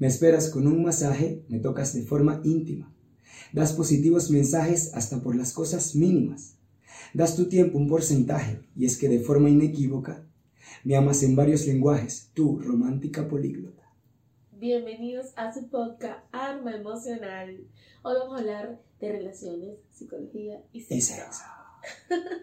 Me esperas con un masaje, me tocas de forma íntima. Das positivos mensajes hasta por las cosas mínimas. Das tu tiempo un porcentaje, y es que de forma inequívoca me amas en varios lenguajes, tú, romántica políglota. Bienvenidos a su podcast Arma Emocional. Hoy vamos a hablar de relaciones, psicología y sexo.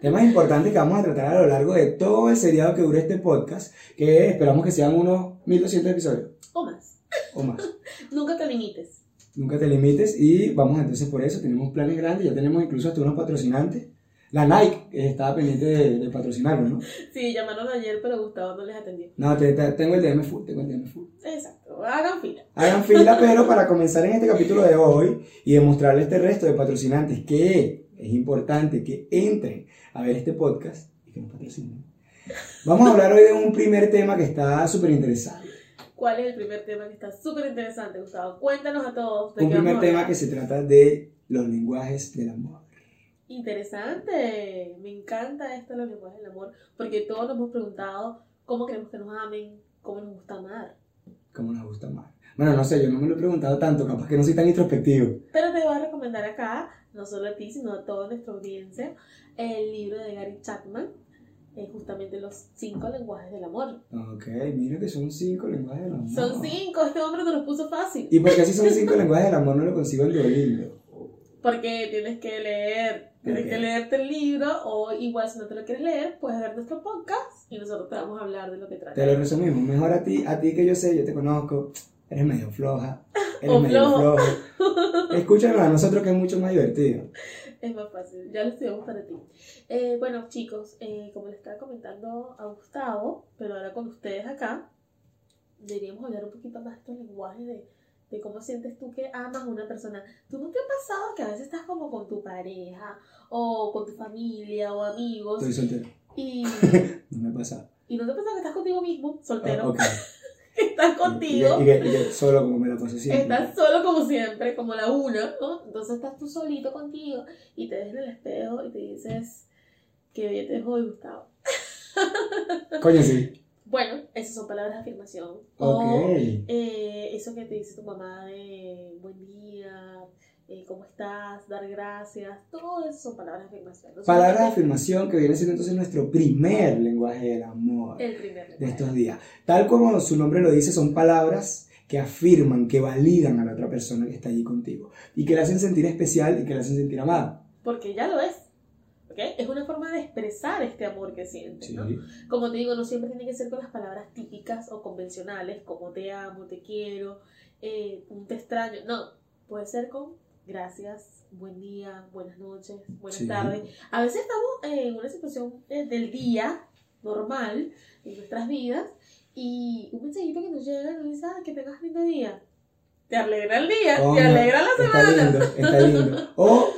Temas importantes que vamos a tratar a lo largo de todo el seriado que dure este podcast, que esperamos que sean unos 1200 episodios O más. O más. Nunca te limites. Nunca te limites y vamos entonces por eso, tenemos planes grandes, ya tenemos incluso hasta unos patrocinantes. La Nike estaba pendiente de, de patrocinarnos, ¿no? Sí, llamaron ayer, pero Gustavo no les atendió. No, te- te- tengo el DM full, tengo el DM full. Exacto. Hagan fila. Hagan fila, pero para comenzar en este capítulo de hoy y demostrarle a este resto de patrocinantes que es importante que entren a ver este podcast y que nos patrocinen. Vamos a hablar hoy de un primer tema que está súper interesante. ¿Cuál es el primer tema que está súper interesante, Gustavo? Cuéntanos a todos. de Un primer tema que se trata de los lenguajes del amor. Interesante. Me encanta esto de los lenguajes del amor, porque todos nos hemos preguntado cómo queremos que nos amen, cómo nos gusta amar. ¿Cómo nos gusta más? Bueno, no sé, yo no me lo he preguntado tanto, capaz que no soy tan introspectivo. Pero te voy a recomendar acá, no solo a ti, sino a toda nuestra audiencia, el libro de Gary Chapman, eh, justamente los cinco lenguajes del amor. Ok, mira que son cinco lenguajes del amor. Son cinco, este hombre te los puso fácil. ¿Y por qué si son cinco lenguajes del amor no lo consigo en Duolingo? Porque tienes que leer, tienes que leerte el libro, o igual si no te lo quieres leer, puedes ver nuestro podcast y nosotros te vamos a hablar de lo que trata. Te lo resumimos, mejor a ti, a ti que yo sé, yo te conozco, eres medio floja, eres O medio flojo. flojo. Escúchanos a nosotros que es mucho más divertido. Es más fácil, ya lo estudiamos para ti. Eh, bueno, chicos, eh, como les estaba comentando a Gustavo, pero ahora con ustedes acá, deberíamos hablar un poquito más de estos lenguajes de, de cómo sientes tú que amas a una persona. ¿Tú no te ha pasado que a veces estás como con tu pareja, o con tu familia, o amigos, Estoy soltero, y, no me pasa. y no te pasa que estás contigo mismo, soltero, Ah. Estás contigo? y que, y que solo como me la paso siempre. Estás solo como siempre, como la una, ¿no? Entonces estás tú solito contigo y te ves en el espejo y te dices que bien te dejo hoy, Gustavo. Coño, sí. Bueno, esas son palabras de afirmación. Ok. O eh, eso que te dice tu mamá de buen día, eh, cómo estás, dar gracias, todo eso son palabras de afirmación. No Palabras de afirmación que viene siendo entonces nuestro primer lenguaje del amor El primer de lenguaje. estos días. Tal como su nombre lo dice, son palabras que afirman, que validan a la otra persona que está allí contigo y que la hacen sentir especial y que la hacen sentir amada. Porque ya lo es. ¿ok? Es una forma de expresar este amor que sientes. Sí. ¿no? Como te digo, no siempre tiene que ser con las palabras típicas o convencionales, como te amo, te quiero, eh, un te extraño. No, puede ser con gracias, buen día, buenas noches, buenas Sí. tardes. A veces estamos en una situación eh, del día normal en nuestras vidas y un mensajito que nos llega nos dice, ah, que tengas lindo día. Te alegra el día, Coño, te alegra la Está semana. lindo, está lindo. O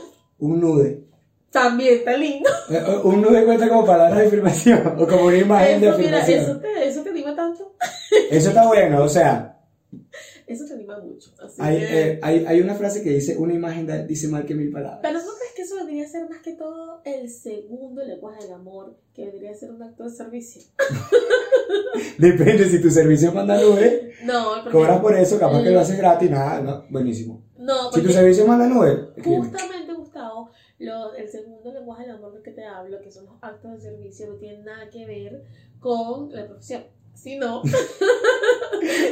un nude. También está lindo. Eh, Un nude cuenta como palabras de afirmación o como una imagen de Eso, mira, afirmación. eso te, eso te anima tanto. Eso está bueno, o sea, Eso te anima mucho. Así hay, que- eh, hay, hay una frase que dice, una imagen da- dice mal que mil palabras. Pero ¿no crees que eso debería ser más que todo el segundo lenguaje del amor? Que debería ser un acto de servicio. Depende, si tu servicio manda nube, No, cobras por eso, capaz que lo haces gratis, nada, no, buenísimo. no, Si tu servicio manda nube, justamente, Gustavo, lo, el segundo lenguaje del amor del que te hablo, que son los actos de servicio, no tienen nada que ver con la profesión. Sino,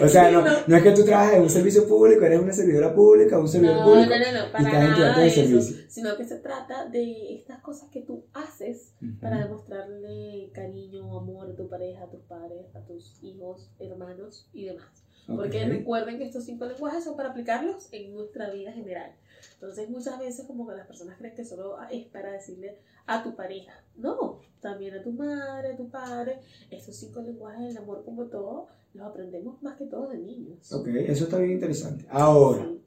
O sea, no, No. no es que tú trabajes en un servicio público, eres una servidora pública, un servidor no, público. no, no, no, para estás tu acto nada de eso. servicio. Sino que se trata de estas cosas que tú haces para demostrarle cariño amor a tu pareja, a tus padres, a tus hijos, hermanos y demás. Porque recuerden que estos cinco lenguajes son para aplicarlos en nuestra vida general. Entonces muchas veces como que las personas creen que solo es para decirle a tu pareja. No, también a tu madre, a tu padre. Estos cinco lenguajes del amor como todo los aprendemos más que todo de niños. Ok, eso está bien interesante. Ahora, Sí.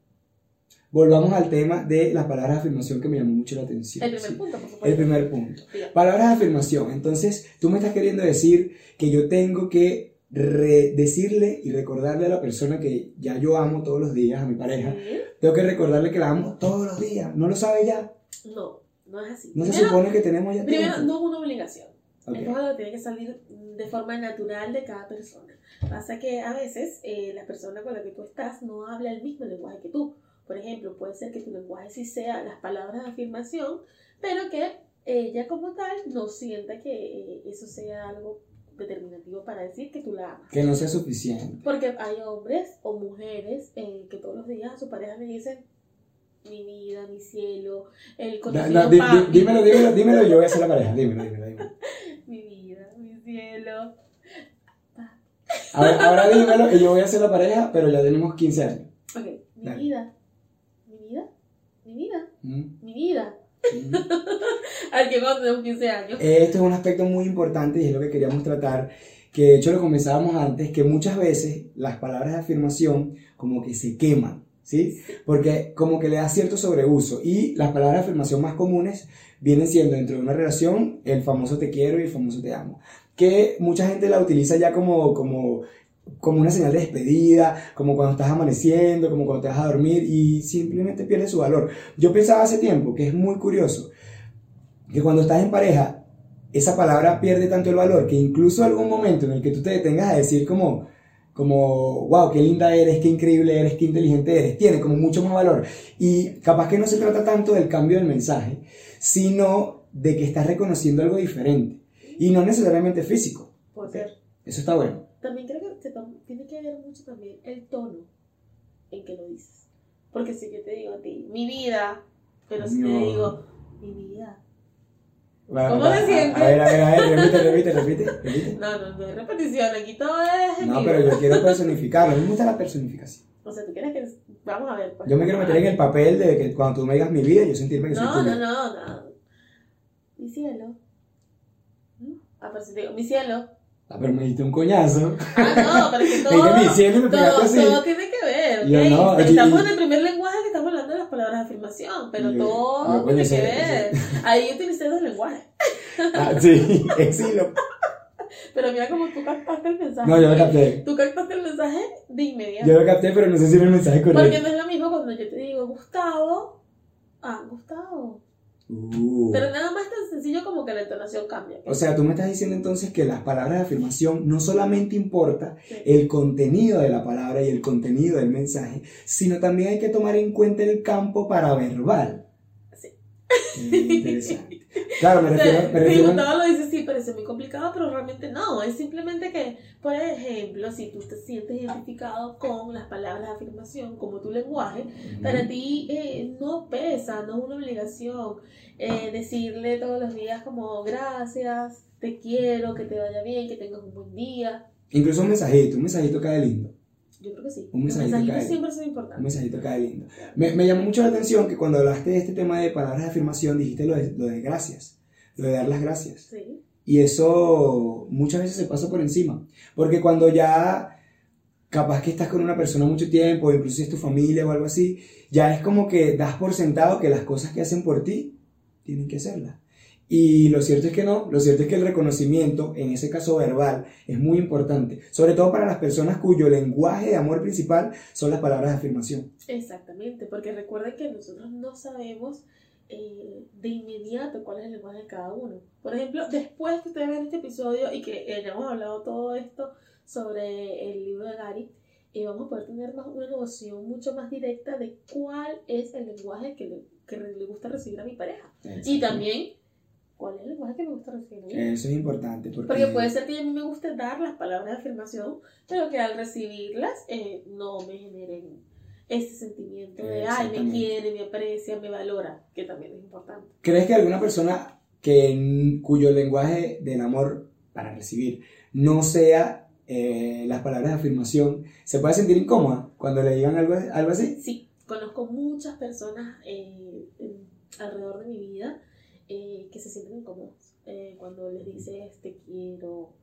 volvamos al tema de las palabras de afirmación que me llamó mucho la atención. El primer sí. punto, por supuesto. El primer punto. Palabras de afirmación. Entonces, tú me estás queriendo decir que yo tengo que decirle y recordarle a la persona que ya yo amo todos los días, a mi pareja. Sí. Tengo que recordarle que la amo todos los días. ¿No lo sabe ya? No, no es así. ¿No se Primero- supone que tenemos ya Primero, tiempo? no es una obligación. Ok. Esto es algo que tiene que salir de forma natural de cada persona. Pasa que a veces eh, la persona con la que tú estás no habla el mismo lenguaje que tú. Por ejemplo, puede ser que tu lenguaje sí sea las palabras de afirmación, pero que ella como tal no sienta que eh, eso sea algo determinativo para decir que tú la amas. Que no sea suficiente. Porque hay hombres o mujeres eh, que todos los días a su pareja le dicen mi vida, mi cielo, el di- papi, dímelo, dímelo, dímelo, yo voy a ser la pareja. Dímelo, dímelo, dímelo. mi vida, mi cielo. Ahora, ahora dímelo y yo voy a ser la pareja, pero ya tenemos 15 años. Ok, mi Dale. vida, mi vida, mi vida, Mm, mi vida. mm. Aquí cuando tenemos 15 años. Este es un aspecto muy importante y es lo que queríamos tratar, que de hecho lo comenzábamos antes, que muchas veces las palabras de afirmación como que se queman, ¿sí? Porque como que le da cierto sobreuso y las palabras de afirmación más comunes vienen siendo dentro de una relación el famoso te quiero y el famoso te amo, que mucha gente la utiliza ya como, como, como una señal de despedida, como cuando estás amaneciendo, como cuando te vas a dormir y simplemente pierde su valor. Yo pensaba hace tiempo que es muy curioso que cuando estás en pareja, esa palabra pierde tanto el valor que incluso algún momento en el que tú te detengas a decir como, como, wow, qué linda eres, qué increíble eres, qué inteligente eres, tiene como mucho más valor. Y capaz que no se trata tanto del cambio del mensaje, sino de que estás reconociendo algo diferente. Y no necesariamente físico. Puede ser. Eso está bueno. También creo que se tiene que ver mucho también el tono en que lo dices. Porque si yo te digo a ti, mi vida, pero si No. te digo, mi vida. ¿Cómo va- te a- sientes? A ver, a ver, a ver, repite, repite, repite, repite. No, no, no repetición, aquí todo es No, pero yo quiero personificarlo. A mí me gusta la personificación. O sea, tú quieres que. Vamos a ver. Pues. Yo me quiero meter en el papel de que cuando tú me digas mi vida, yo sentirme que soy No, tuyo. no, no, no. Mi cielo. Ah, pero si te digo, mi cielo. Ah, pero me diste un coñazo. Ah, no, pero es que Me todo. dijiste mi cielo y me pegaste todo, así. todo tiene que ver, ¿ok? No, estamos y- en el primer lenguaje que estamos hablando de las pero Yo- todo tiene que ver. Ahí utilicé dos lenguajes. Ah, sí, exilo. Pero mira cómo tú captaste el mensaje. No, yo lo capté. Tú captaste el mensaje de inmediato. Yo lo capté, pero no sé si era el mensaje Porque correcto. no es lo mismo cuando yo te digo Gustavo. Ah, Gustavo. Uh. Pero nada más tan sencillo como que la entonación cambia. O sea, tú me estás diciendo entonces que las palabras de afirmación no solamente importa Sí. el contenido de la palabra y el contenido del mensaje, sino también hay que tomar en cuenta el campo paraverbal. Sí. Qué interesante. Claro, me O sea, refiero, me refiero Gustavo lo dice, sí, parece muy complicado, pero realmente no. Es simplemente que, por ejemplo, si tú te sientes identificado con las palabras de afirmación como tu lenguaje, para ti eh, no pesa, no es una obligación eh, decirle todos los días como gracias, te quiero, que te vaya bien, que tengas un buen día. Incluso un mensajito, un mensajito cae lindo. Yo creo que sí. Un mensajito mensajitos cae. siempre son Un importantes. mensajito cae lindo. Me, me llamó mucho la atención que cuando hablaste de este tema de palabras de afirmación dijiste lo de, lo de gracias, lo de dar las gracias. Sí. Y eso muchas veces se pasa por encima. Porque cuando ya capaz que estás con una persona mucho tiempo, incluso si es tu familia o algo así, ya es como que das por sentado que las cosas que hacen por ti tienen que hacerlas. Y lo cierto es que no, lo cierto es que el reconocimiento, en ese caso verbal, es muy importante, sobre todo para las personas cuyo lenguaje de amor principal son las palabras de afirmación. Exactamente, porque recuerden que nosotros no sabemos eh, de inmediato cuál es el lenguaje de cada uno. Por ejemplo, después que ustedes vean este episodio y que ya hemos hablado todo esto sobre el libro de Gary, eh, vamos a poder tener más, una noción mucho más directa de cuál es el lenguaje que le, que le gusta recibir a mi pareja. Y también cuál es el lenguaje que me gusta recibir. Eso es importante porque, Porque puede ser que a mí me guste dar las palabras de afirmación, pero que al recibirlas eh, no me generen ese sentimiento de, ay, me quiere, me aprecia, me valora, que también es importante. ¿Crees que alguna persona que, cuyo lenguaje del amor para recibir no sea eh, las palabras de afirmación se puede sentir incómoda cuando le digan algo, algo así? Sí, conozco muchas personas eh, alrededor de mi vida eh, que se sienten incómodas eh, cuando les dices te quiero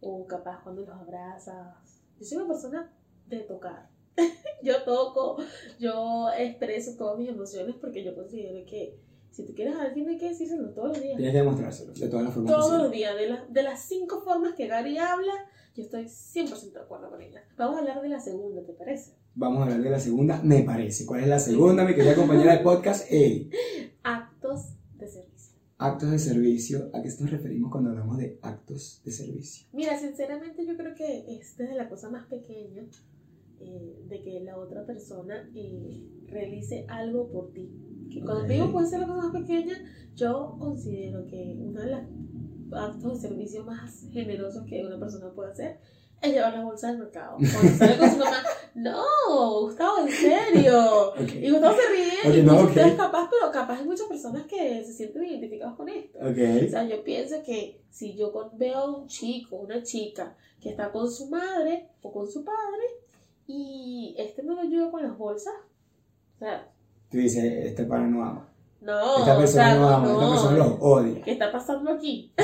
o capaz cuando los abrazas. Yo soy una persona de tocar. yo toco, yo expreso todas mis emociones porque yo considero que si tú quieres a alguien hay que decírselo todos los días. Tienes que demostrárselo de todas las formas Todos posibles. los días, de, las de las cinco formas que Gary habla, yo estoy 100% de acuerdo con ella. Vamos a hablar de la segunda, ¿te parece? Vamos a hablar de la segunda, me parece. ¿Cuál es la segunda, mi querida compañera de podcast? Eli. Actos. Actos de servicio, ¿a qué nos referimos cuando hablamos de actos de servicio? Mira, sinceramente yo creo que es desde la cosa más pequeña eh, de que la otra persona eh, realice algo por ti. Que cuando te digo puede ser la cosa más pequeña, yo considero que uno de los actos de servicio más generosos que una persona puede hacer es llevar la bolsa al mercado. Cuando sale con su mamá, no, Gustavo, en serio. Ok. Y Gustavo se ríe Ok, y no, dice, ok. "Ustedes capaz, pero capaz hay muchas personas que se sienten identificadas con esto. O sea, yo pienso que si yo veo a un chico, una chica que está con su madre o con su padre y este no lo ayuda con las bolsas, o sea, Tú dices, este pana no ama. no, Esta o persona sea, no ama, no, esta persona lo odia. ¿Qué está pasando aquí?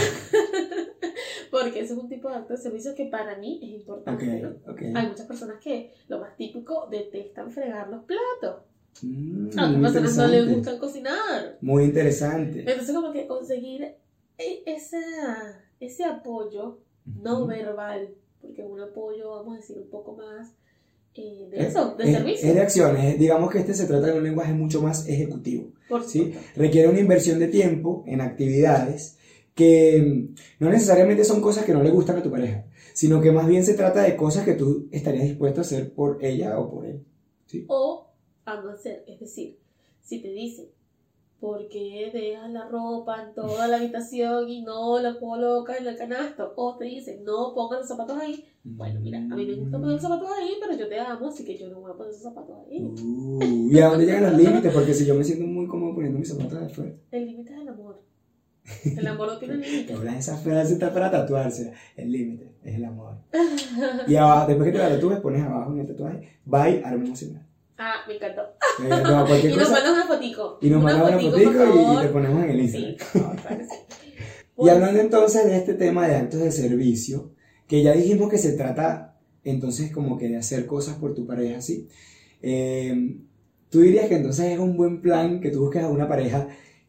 Porque ese es un tipo de acto de servicio que para mí es importante. ¿no? ok. Hay muchas personas que lo más típico detestan fregar los platos. Mm, A otras personas no les gustan cocinar. Muy interesante. Entonces como que conseguir e- esa, ese apoyo no verbal, porque un apoyo, vamos a decir, un poco más eh, de Es- eso, de es- servicio. Es de acciones. Digamos que este se trata de un lenguaje mucho más ejecutivo. por ¿sí? Requiere una inversión de tiempo en actividades que no necesariamente son cosas que no le gustan a tu pareja, sino que más bien se trata de cosas que tú estarías dispuesto a hacer por ella o por él. O a no hacer, es decir, si te dicen, ¿por qué dejas la ropa en toda la habitación y no la colocas en el canasto? O te dicen, no pongas los zapatos ahí. Bueno, mira, a mí me gusta poner los zapatos ahí, pero yo te amo, así que yo no voy a poner esos zapatos ahí. Uh, ¿Y a dónde llegan los límites? Porque si yo me siento muy cómodo poniendo mis zapatos afuera. El límite es el amor. El amor no tiene límite. Esa frase está para tatuarse. El límite es el amor. Y abajo, después que te la tatúes, pones abajo en el tatuaje, bye, arma emocional. Ah, me encantó. Eh, no, Y nos mandas una fotico. Y nos mandas una fotico y, y te ponemos en el Instagram. claro sí. Y Pues, hablando entonces de este tema de actos de servicio, que ya dijimos que se trata entonces como que de hacer cosas por tu pareja, ¿sí? Eh, Tú dirías que entonces es un buen plan que tú busques a una pareja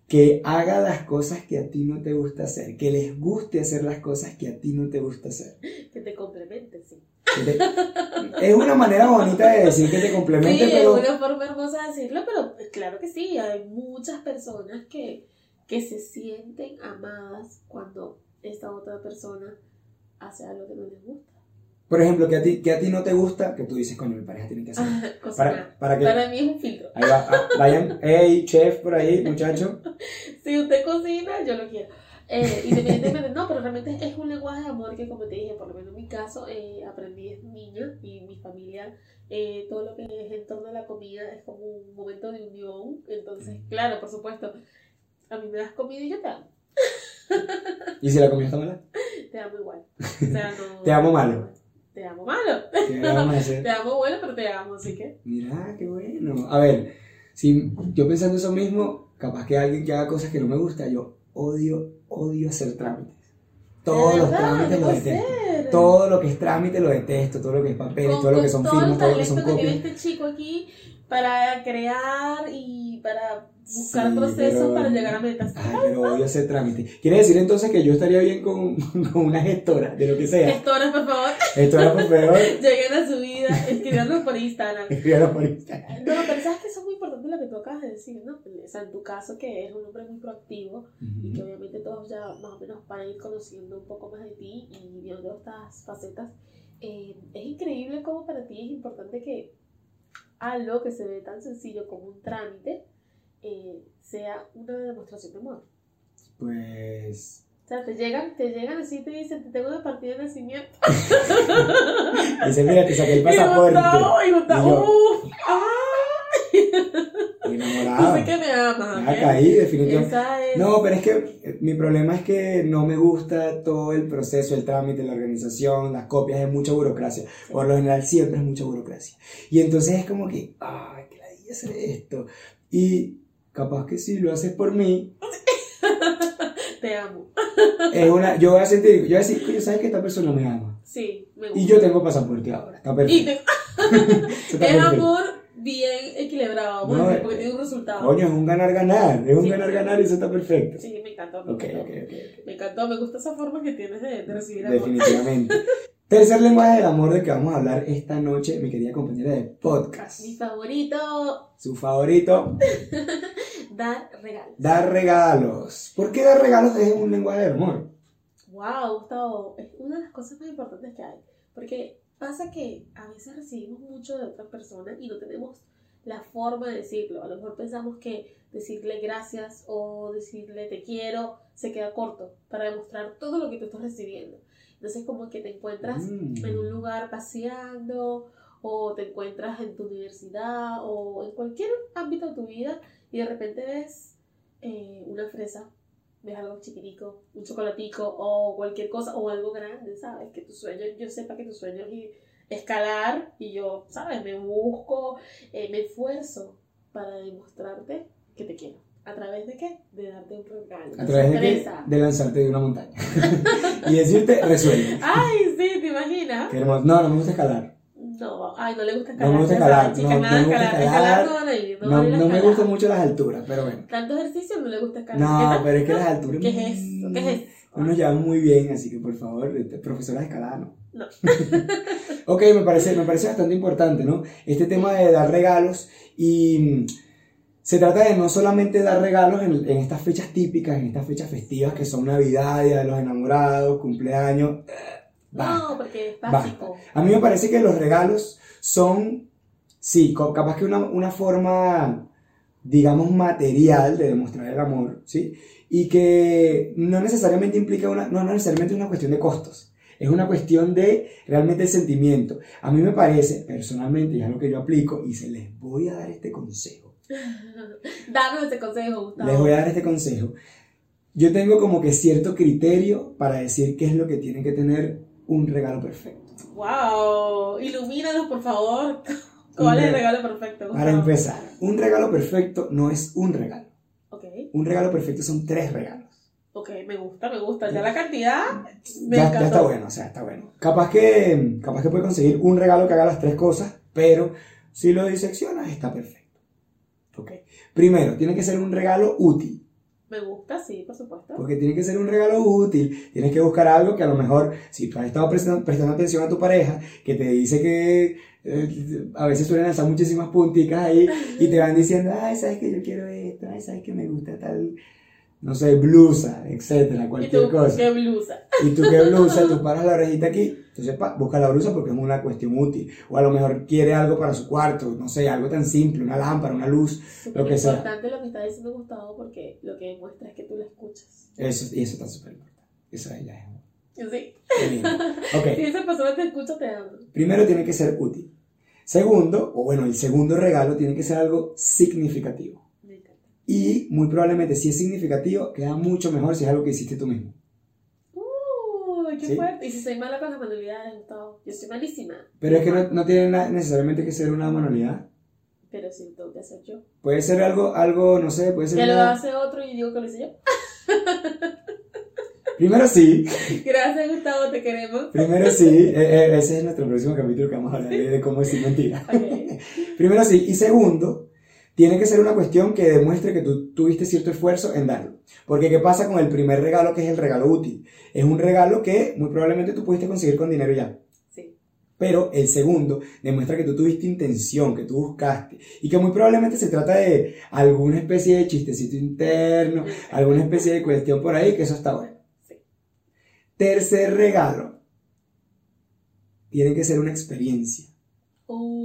que haga las cosas que a ti no te gusta hacer, que les guste hacer las cosas que a ti no te gusta hacer. Que te complemente, sí. Te- Es una manera bonita de decir que te complemente, Sí, pero... es una forma hermosa de decirlo, pero pues, claro que sí, hay muchas personas que, que se sienten amadas cuando esta otra persona hace algo que no les gusta. Por ejemplo, que a ti, que a ti no te gusta, que tú dices, coño, mi pareja tiene que hacer. Cocinar. Para, para que... Para mí es un filtro. Ahí va, ah, vayan, hey, chef por ahí, muchacho. Si usted cocina, yo lo quiero. Eh, independientemente, no, pero realmente es un lenguaje de amor que, como te dije, por lo menos en mi caso, eh, aprendí desde niña y mi familia, eh, todo lo que es en torno a la comida es como un momento de unión. Entonces, claro, por supuesto, a mí me das comida y yo te amo. ¿Y si la comida está mala? Te amo igual. O sea, no, Te amo malo. Te amo malo. ¿Qué le vamos a hacer? Te amo bueno, pero te amo, así que. Mira, qué bueno. A ver, si yo pensando eso mismo, capaz que alguien que haga cosas que no me gusta, yo odio, odio hacer trámites. Todos los trámites los detesto. ser. Todo lo que es trámite lo detesto, todo lo que es papel, Con- todo lo que son firmas, todo lo que son talento que tiene copias. este chico aquí para crear y para buscar Sí, procesos pero- para llegar a metas. Ay, pero odio hacer trámite. Quiere decir entonces que yo estaría bien con, con una gestora, de lo que sea. Gestoras, por favor, Gestora, por favor, lleguen a su vida, escribirnos por Instagram. escríbalo por Instagram. No, pero sabes que eso es lo que tú acabas de decir, ¿no? O sea, en tu caso, que eres un hombre muy proactivo y que obviamente todos ya más o menos van a ir conociendo un poco más de ti y viendo estas facetas, eh, es increíble cómo para ti es importante que algo que se ve tan sencillo como un trámite eh, sea una demostración de amor. Pues. O sea, te llegan, te llegan así y te dicen, te tengo una partida de nacimiento. Dice, mira, te saqué el Y pasaporte. Gustavo, y Gustavo, Y yo. Enamorado. sé que me amas. Ya ¿ok? caí, definitivamente. Es... No, pero es que eh, mi problema es que no me gusta todo el proceso, el trámite, la organización, las copias, es mucha burocracia. Por lo general siempre es mucha burocracia. Y entonces es como que, ay, que la hacer esto. Y capaz que si lo haces por mí, Te amo. es una, yo voy a sentir, yo voy a decir, coño, ¿sabes que esta persona me ama? Sí, me gusta. Y yo tengo pasaporte ahora, está Y perfecto. te- Eso está es perfecto. amor bien equilibrado, vamos No, eh, porque tiene un resultado. Coño, es un ganar-ganar, es un Sí. ganar-ganar y eso está perfecto. Sí, me encantó. Me Ok, encantó. ok, ok. ok. Me encantó, me gusta esa forma que tienes de, de recibir amor. Definitivamente. Tercer lenguaje del amor del que vamos a hablar esta noche, mi querida compañera de podcast. Mi favorito, Su favorito. Dar regalos. Dar regalos. ¿Por qué dar regalos es un lenguaje del amor? Wow, Gustavo, es una de las cosas más importantes que hay. Porque pasa que a veces recibimos mucho de otras personas y no tenemos la forma de decirlo. A lo mejor pensamos que decirle gracias o decirle te quiero se queda corto para demostrar todo lo que tú estás recibiendo. Entonces como que te encuentras Mm. en un lugar paseando o te encuentras en tu universidad o en cualquier ámbito de tu vida y de repente ves eh, una fresa, ves algo chiquitico, un chocolatico o cualquier cosa o algo grande, ¿sabes? Que tu sueño, yo sepa que tu sueño es escalar y yo, ¿sabes? Me busco, eh, me esfuerzo para demostrarte que te quiero. ¿A través de qué? De darte un regalo. A través de, que- sorpresa. de lanzarte de una montaña. y decirte, resuelve. Ay, sí, ¿te imaginas? Qué hermoso. No, no me gusta escalar. No, ay, no le gusta No escalar. me gusta escalar, no, nada no me gusta escalar. no no, No, no me gustan mucho las alturas, pero bueno. Tanto ejercicio no le gusta escalar. ¿Qué No, pero es que las alturas. ¿Qué es eso? ¿Qué es eso? No nos llevan muy bien, así que por favor, este, profesora de escalada, no. No. ok, me parece, me parece bastante importante, ¿no? Este tema de dar regalos y mm, se trata de no solamente dar regalos en, en estas fechas típicas, en estas fechas festivas que son Navidad, Día de los Enamorados, cumpleaños. Basta. No, porque es Basta. básico. A mí me parece que los regalos son, sí, capaz que una, una forma, digamos, material de demostrar el amor, ¿sí? Y que no necesariamente implica una, no, no necesariamente es una cuestión de costos, es una cuestión de realmente el sentimiento. A mí me parece, personalmente, y es algo que yo aplico, y se les voy a dar este consejo. Danos ese consejo, Gustavo. Les voy a dar este consejo. Yo tengo como que cierto criterio para decir qué es lo que tiene que tener un regalo perfecto. Wow, ilumínanos, por favor. ¿Cuál es el regalo perfecto, Gustavo? Para empezar, un regalo perfecto no es un regalo. Ok, Un regalo perfecto son tres regalos. ok, me gusta, me gusta. Ya la cantidad me ya, encantó. ya está bueno, o sea, está bueno. Capaz que, capaz que puede conseguir un regalo que haga las tres cosas, pero si lo diseccionas está perfecto. Ok. Primero, tiene que ser un regalo útil. Me gusta, sí, por supuesto. Porque tiene que ser un regalo útil. Tienes que buscar algo que a lo mejor, si tú has estado prestando, prestando atención a tu pareja, que te dice que eh, a veces suelen lanzar muchísimas punticas ahí y te van diciendo, ay, sabes que yo quiero esto, ay, sabes que me gusta tal, no sé, blusa, etcétera, ¿Y cualquier tú cosa. qué blusa? Y tú qué blusa, tú paras la orejita aquí, entonces pa, busca la blusa porque es una cuestión útil. O a lo mejor quiere algo para su cuarto, no sé, algo tan simple, una lámpara, una luz, Súper que sea. importante lo que está diciendo Gustavo porque lo que demuestra es que tú lo escuchas. eso, y eso está súper importante. Ya es. Sí. qué lindo. Ok. Si esa persona te escucha, te ama. Primero tiene que ser útil. Segundo, o bueno, el segundo regalo tiene que ser algo significativo. Y muy probablemente si es significativo, queda mucho mejor si es algo que hiciste tú mismo. Uy, qué Sí. fuerte. Y si soy mala con las manualidades, Gustavo. Yo soy malísima. Pero es que no, no tiene na- necesariamente que ser una manualidad. Pero si lo tengo que hacer yo. Puede ser algo, algo, no sé, puede ser Que lo hace otro y digo que lo hice yo. Primero sí, Gracias, Gustavo, te queremos. primero sí. eh, eh, ese es nuestro próximo capítulo que vamos a hablar de, cómo decir mentira. Primero sí. Y segundo, tiene que ser una cuestión que demuestre que tú tuviste cierto esfuerzo en darlo. Porque ¿qué pasa con el primer regalo que es el regalo útil? Es un regalo que muy probablemente tú pudiste conseguir con dinero ya. Sí. Pero el segundo demuestra que tú tuviste intención, que tú buscaste. Y que muy probablemente se trata de alguna especie de chistecito interno, alguna especie de cuestión por ahí, que eso está bueno. Sí. Tercer regalo. Tiene que ser una experiencia. Uh,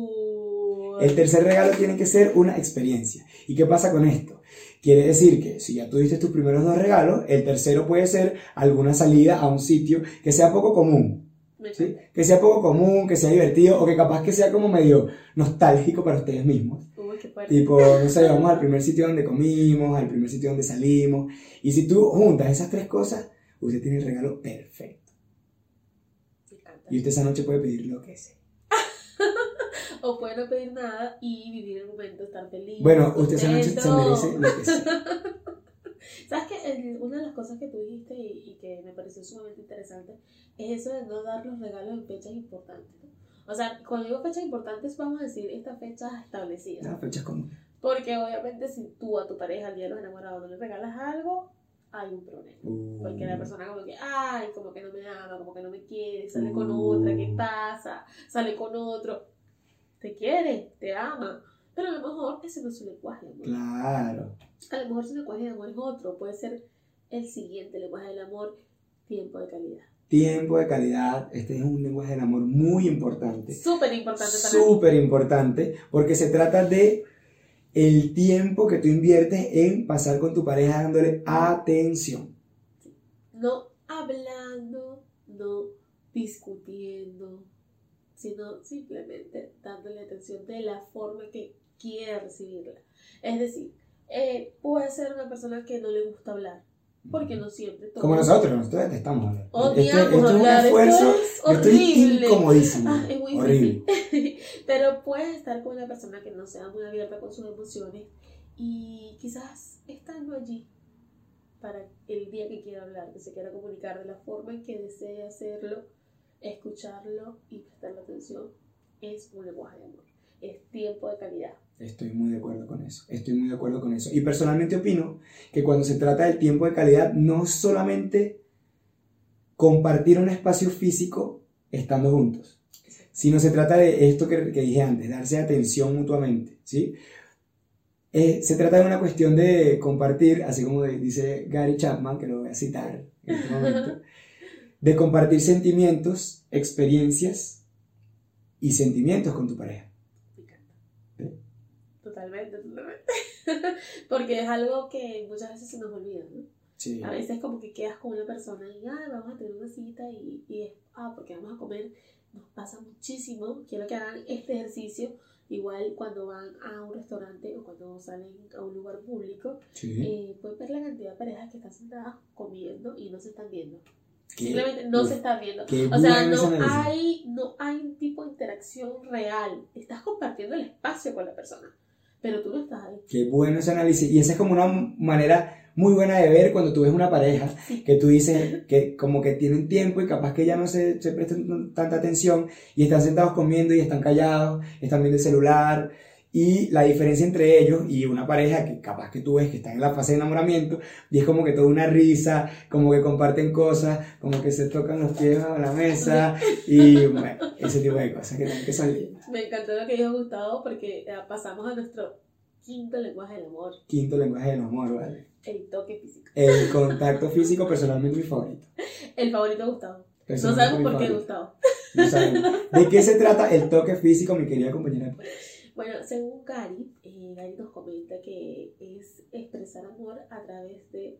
El tercer regalo tiene que ser una experiencia. ¿Y qué pasa con esto? Quiere decir que si ya tuviste tus primeros dos regalos, el tercero puede ser alguna salida a un sitio que sea poco común. ¿sí? Que sea poco común, que sea divertido o que capaz que sea como medio nostálgico para ustedes mismos. Uy, qué fuerte. Tipo, no sé, vamos al primer sitio donde comimos, al primer sitio donde salimos. Y si tú juntas esas tres cosas, usted tiene el regalo perfecto. Y usted esa noche puede pedir lo que sea. O puede no pedir nada y vivir el momento, estar feliz. Bueno, usted se merece lo que sea. ¿Sabes qué? Una de las cosas que tú dijiste y, y que me pareció sumamente interesante es eso de no dar los regalos en fechas importantes. ¿no? O sea, cuando digo fechas importantes, vamos a decir estas fechas establecidas. Las fechas comunes. Porque obviamente si tú a tu pareja al día de los enamorados no le regalas algo, hay un problema. Porque la persona como que, ay, como que no me ama, como que no me quiere, sale con Uh. otra, ¿qué pasa? Sale con otro. Te quiere, te ama, Pero a lo mejor ese no es su lenguaje de amor. Claro. A lo mejor su lenguaje de amor es otro. Puede ser el siguiente lenguaje del amor, tiempo de calidad. Tiempo de calidad, este es un lenguaje del amor muy importante. Súper importante mí. Súper importante, porque se trata de el tiempo que tú inviertes en pasar con tu pareja dándole atención. No hablando, no discutiendo, sino simplemente dándole atención de la forma que quiere recibirla. Es decir, eh, puede ser una persona que no le gusta hablar, porque no siempre toma- Como nosotros, nosotros detestamos hablar. Odiamos es un hablar, esfuerzo, es yo estoy horrible. incomodísimo. Ah, es muy horrible. difícil. Pero puedes estar con una persona que no sea muy abierta con sus emociones y quizás estando allí para el día que quiera hablar, que se quiera comunicar de la forma en que desee hacerlo, escucharlo y prestarle atención, es un lenguaje de amor. Es tiempo de calidad. Estoy muy de acuerdo con eso. Estoy muy de acuerdo con eso. Y personalmente opino que cuando se trata del tiempo de calidad, no solamente compartir un espacio físico estando juntos, sino se trata de esto que, que dije antes, darse atención mutuamente, ¿sí? Eh, se trata de una cuestión de compartir, así como dice Gary Chapman, que lo voy a citar en este momento, de compartir sentimientos, experiencias y sentimientos con tu pareja. Totalmente, totalmente. Porque es algo que muchas veces se nos olvida, ¿no? Sí. A veces como que quedas con una persona y ah, vamos a tener una cita y, y es, ah, porque vamos a comer. Nos pasa muchísimo. Quiero que hagan este ejercicio igual cuando van a un restaurante o cuando salen a un lugar público. Sí. Eh, pueden ver la cantidad de parejas que están sentadas comiendo y no se están viendo. Qué- Simplemente no uf, se están viendo. O sea, no hay, no hay un tipo de interacción real. Estás compartiendo el espacio con la persona, pero tú no estás ahí. Qué bueno ese análisis. Y esa es como una manera muy buena de ver cuando tú ves una pareja que tú dices que como que tienen tiempo y capaz que ya no se, se prestan tanta atención y están sentados comiendo y están callados, están viendo el celular. Y la diferencia entre ellos y una pareja que capaz que tú ves que está en la fase de enamoramiento y es como que toda una risa, como que comparten cosas, como que se tocan los pies a la mesa y bueno, ese tipo de cosas que, que son lindas. Me encantó lo que dijo Gustavo porque eh, pasamos a nuestro quinto lenguaje del amor, Quinto lenguaje del amor, ¿vale? el toque físico. El contacto físico personalmente mi favorito. El favorito de Gustavo. No sabemos por qué favorito. Gustavo. No sabemos. ¿De qué se trata el toque físico, mi querida compañera? Bueno, según Gary, eh, Gary nos comenta que es expresar amor a través de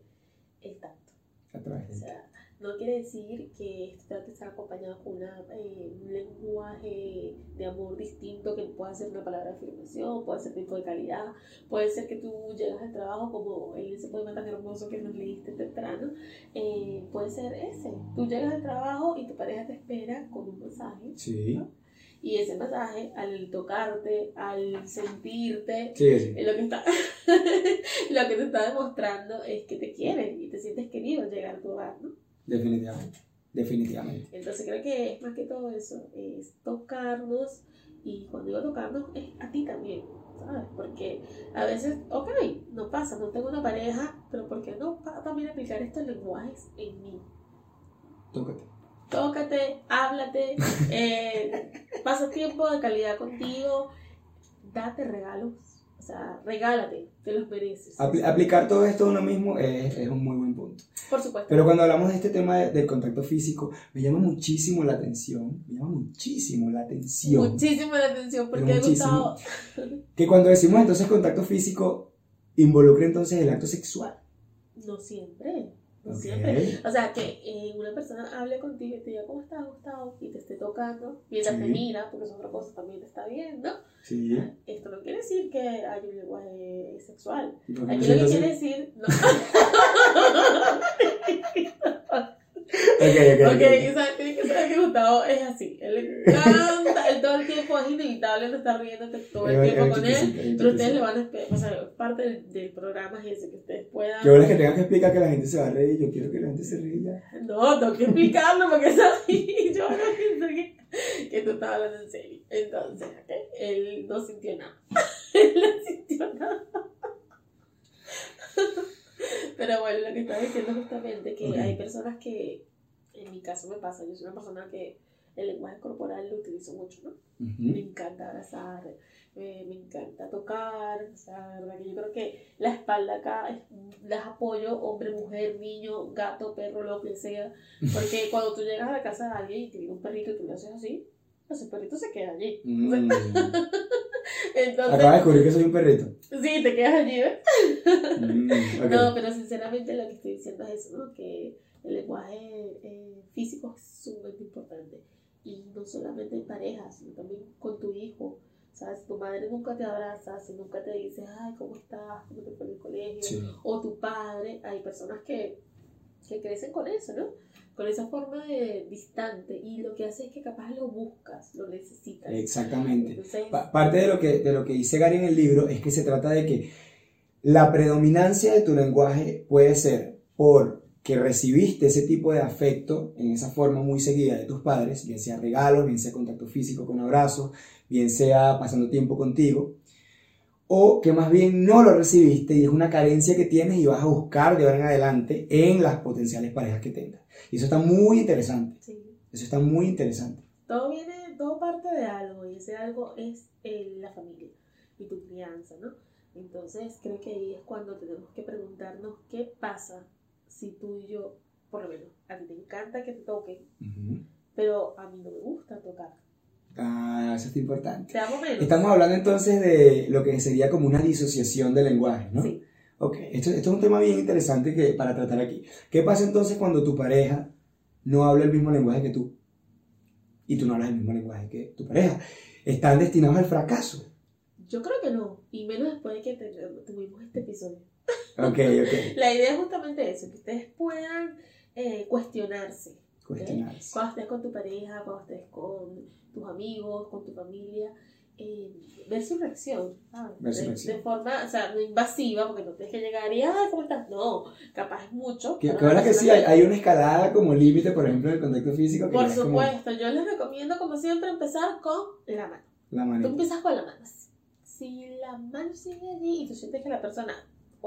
el tacto. A través O del sea, no quiere decir que tenga que estar acompañado con una, eh, un lenguaje de amor distinto que pueda ser una palabra de afirmación, puede ser tiempo de calidad, puede ser que tú llegas al trabajo como en ese poema tan hermoso que nos leíste temprano, eh, puede ser ese. Tú llegas al trabajo y tu pareja te espera con un mensaje Sí, y ese mensaje al tocarte, al sentirte, sí, sí. eh, lo que está lo que te está demostrando es que te quieren y te sientes querido al llegar a tu hogar, ¿no? Definitivamente. Definitivamente. Entonces creo que es más que todo eso, es tocarnos y cuando digo tocarnos es a ti también, ¿sabes? Porque a veces, ok, no pasa, no tengo una pareja, pero ¿por qué no también aplicar estos lenguajes en mí? Tócate. Tócate, háblate, eh, pasa tiempo de calidad contigo, date regalos, o sea, regálate, te los mereces. Apli- aplicar todo esto uno mismo es, es un muy buen punto. Por supuesto. Pero cuando hablamos de este tema de- del contacto físico, me llama muchísimo la atención, me llama muchísimo la atención, Muchísimo la atención porque he gustado. que cuando decimos entonces contacto físico, involucra entonces el acto sexual. No siempre, siempre. O sea, que eh, una persona hable contigo y te diga, ¿cómo estás, Gustavo? Y te esté tocando, mientras Sí. te mira, porque es otra cosa, también te está viendo. Sí. Esto no quiere decir que hay un lenguaje sexual. ¿Y por qué me Aquí lo que quiere decir. No. Ok, ok, Ok, tienes que saber que Gustavo es así. Él le encanta, él todo el tiempo es inevitable no estar riéndote todo el tiempo con él. Pero ustedes le van a sea, parte del, del programa es ese, que ustedes puedan. Qué bueno es que tengas que explicar que la gente se va a reír. Yo quiero que la gente se ría. No, tengo que explicarlo porque es así. Yo no pienso que, que tú estás hablando en serio. Entonces, ok, él no sintió nada. él no sintió nada. Pero bueno, lo que estaba diciendo justamente que hay personas que, mi caso me pasa, yo soy una persona que el lenguaje corporal lo utilizo mucho, ¿no? Ujú. Me encanta abrazar, eh, me encanta tocar, o sea, la verdad que yo creo que la espalda acá es- las apoyo, hombre, mujer, niño, gato, perro, lo que sea, porque cuando tú llegas a la casa de alguien y te viene un perrito y tú le haces así, ese perrito se queda allí. Mm. Entonces, Acabo de descubrir que soy un perrito. sí, te quedas allí, ¿ves? Mm, ok. No, pero sinceramente lo que estoy diciendo es eso, ¿no? Que el lenguaje eh, físico es sumamente importante. Y no solamente en pareja, sino también con tu hijo. ¿Sabes? Tu madre nunca te abraza, si nunca te dice, ay, ¿cómo estás? ¿Cómo te fue en el colegio? Sí. O tu padre. Hay personas que, que crecen con eso, ¿no? Con esa forma de distante. Y lo que hace es que capaz lo buscas, lo necesitas. Exactamente. Entonces, Pa- parte de lo, que, de lo que dice Gary en el libro es que se trata de que la predominancia de tu lenguaje puede ser por que recibiste ese tipo de afecto en esa forma muy seguida de tus padres, bien sea regalos, bien sea contacto físico con abrazos, bien sea pasando tiempo contigo, o que más bien no lo recibiste y es una carencia que tienes y vas a buscar de ahora en adelante en las potenciales parejas que tengas. Y eso está muy interesante, sí. eso está muy interesante. todo viene, todo parte de algo y ese algo es eh, la familia y tu crianza, ¿no? Entonces creo que ahí es cuando tenemos que preguntarnos qué pasa si tú y yo, por lo menos, a ti te encanta que te toquen, pero a mí no me gusta tocar. Ah, eso está importante. Te amo menos. Estamos hablando entonces de lo que sería como una disociación del lenguaje, ¿no? Sí. Ok, esto, esto es un tema bien interesante que, para tratar aquí. ¿Qué pasa entonces cuando tu pareja no habla el mismo lenguaje que tú? Y tú no hablas el mismo lenguaje que tu pareja. Están destinados al fracaso. Yo creo que no, y menos después de que tuvimos este episodio. Ok, ok. La idea es justamente eso, que ustedes puedan eh, cuestionarse. Cuestionarse. cuando estés con tu pareja, cuando estés con tus amigos, con tu familia, eh, ver su reacción, ¿sabes? Ver su de, reacción. de forma, o sea, no invasiva, porque no tienes que llegar y, ay, ¿cómo estás? No, capaz es mucho. Que, que ahora que sí, hay, hay una escalada como límite, por ejemplo, en el contacto físico. Que Por es como supuesto, yo les recomiendo, como siempre, empezar con la mano. La Tú manita. empiezas con la mano. Si la mano sigue allí y tú sientes que la persona,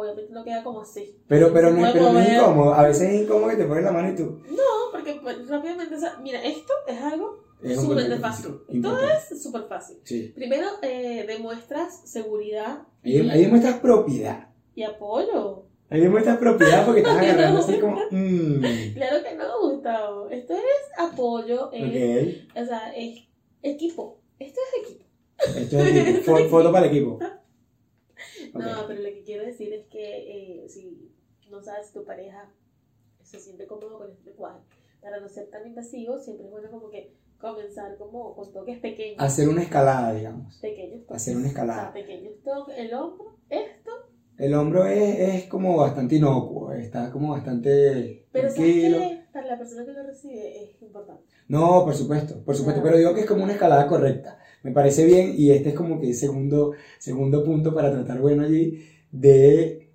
obviamente no queda como así. Pero, pero, no, pero no es incómodo. A veces es incómodo que te pones la mano y tú. No, porque pues, rápidamente, o sea, mira, esto es algo súper fácil. importante. es súper fácil. Sí. Primero, eh, demuestras seguridad Ahí, ahí demuestras propiedad. y apoyo. Ahí demuestras propiedad porque estás agarrando así como. Mmm. Claro que no, Gustavo. Esto es apoyo, es, o sea, es equipo. Esto es equipo. Esto es equipo. Fo- foto para el equipo. No, pero lo que quiero decir es que eh, si no sabes si tu pareja se siente cómodo con este lenguaje, para no ser tan invasivo, siempre es bueno como que comenzar como con toques pequeños. Hacer una escalada, digamos. Pequeños toques. Hacer una escalada. O sea, pequeños toques. El hombro, esto. El hombro es, es como bastante inocuo, está como bastante Pero ¿sabes tranquilo. qué? Para la persona que lo recibe es importante. No, por supuesto, por supuesto, Ah. pero digo que es como una escalada correcta. Me parece bien y este es como que segundo, segundo punto para tratar bueno allí de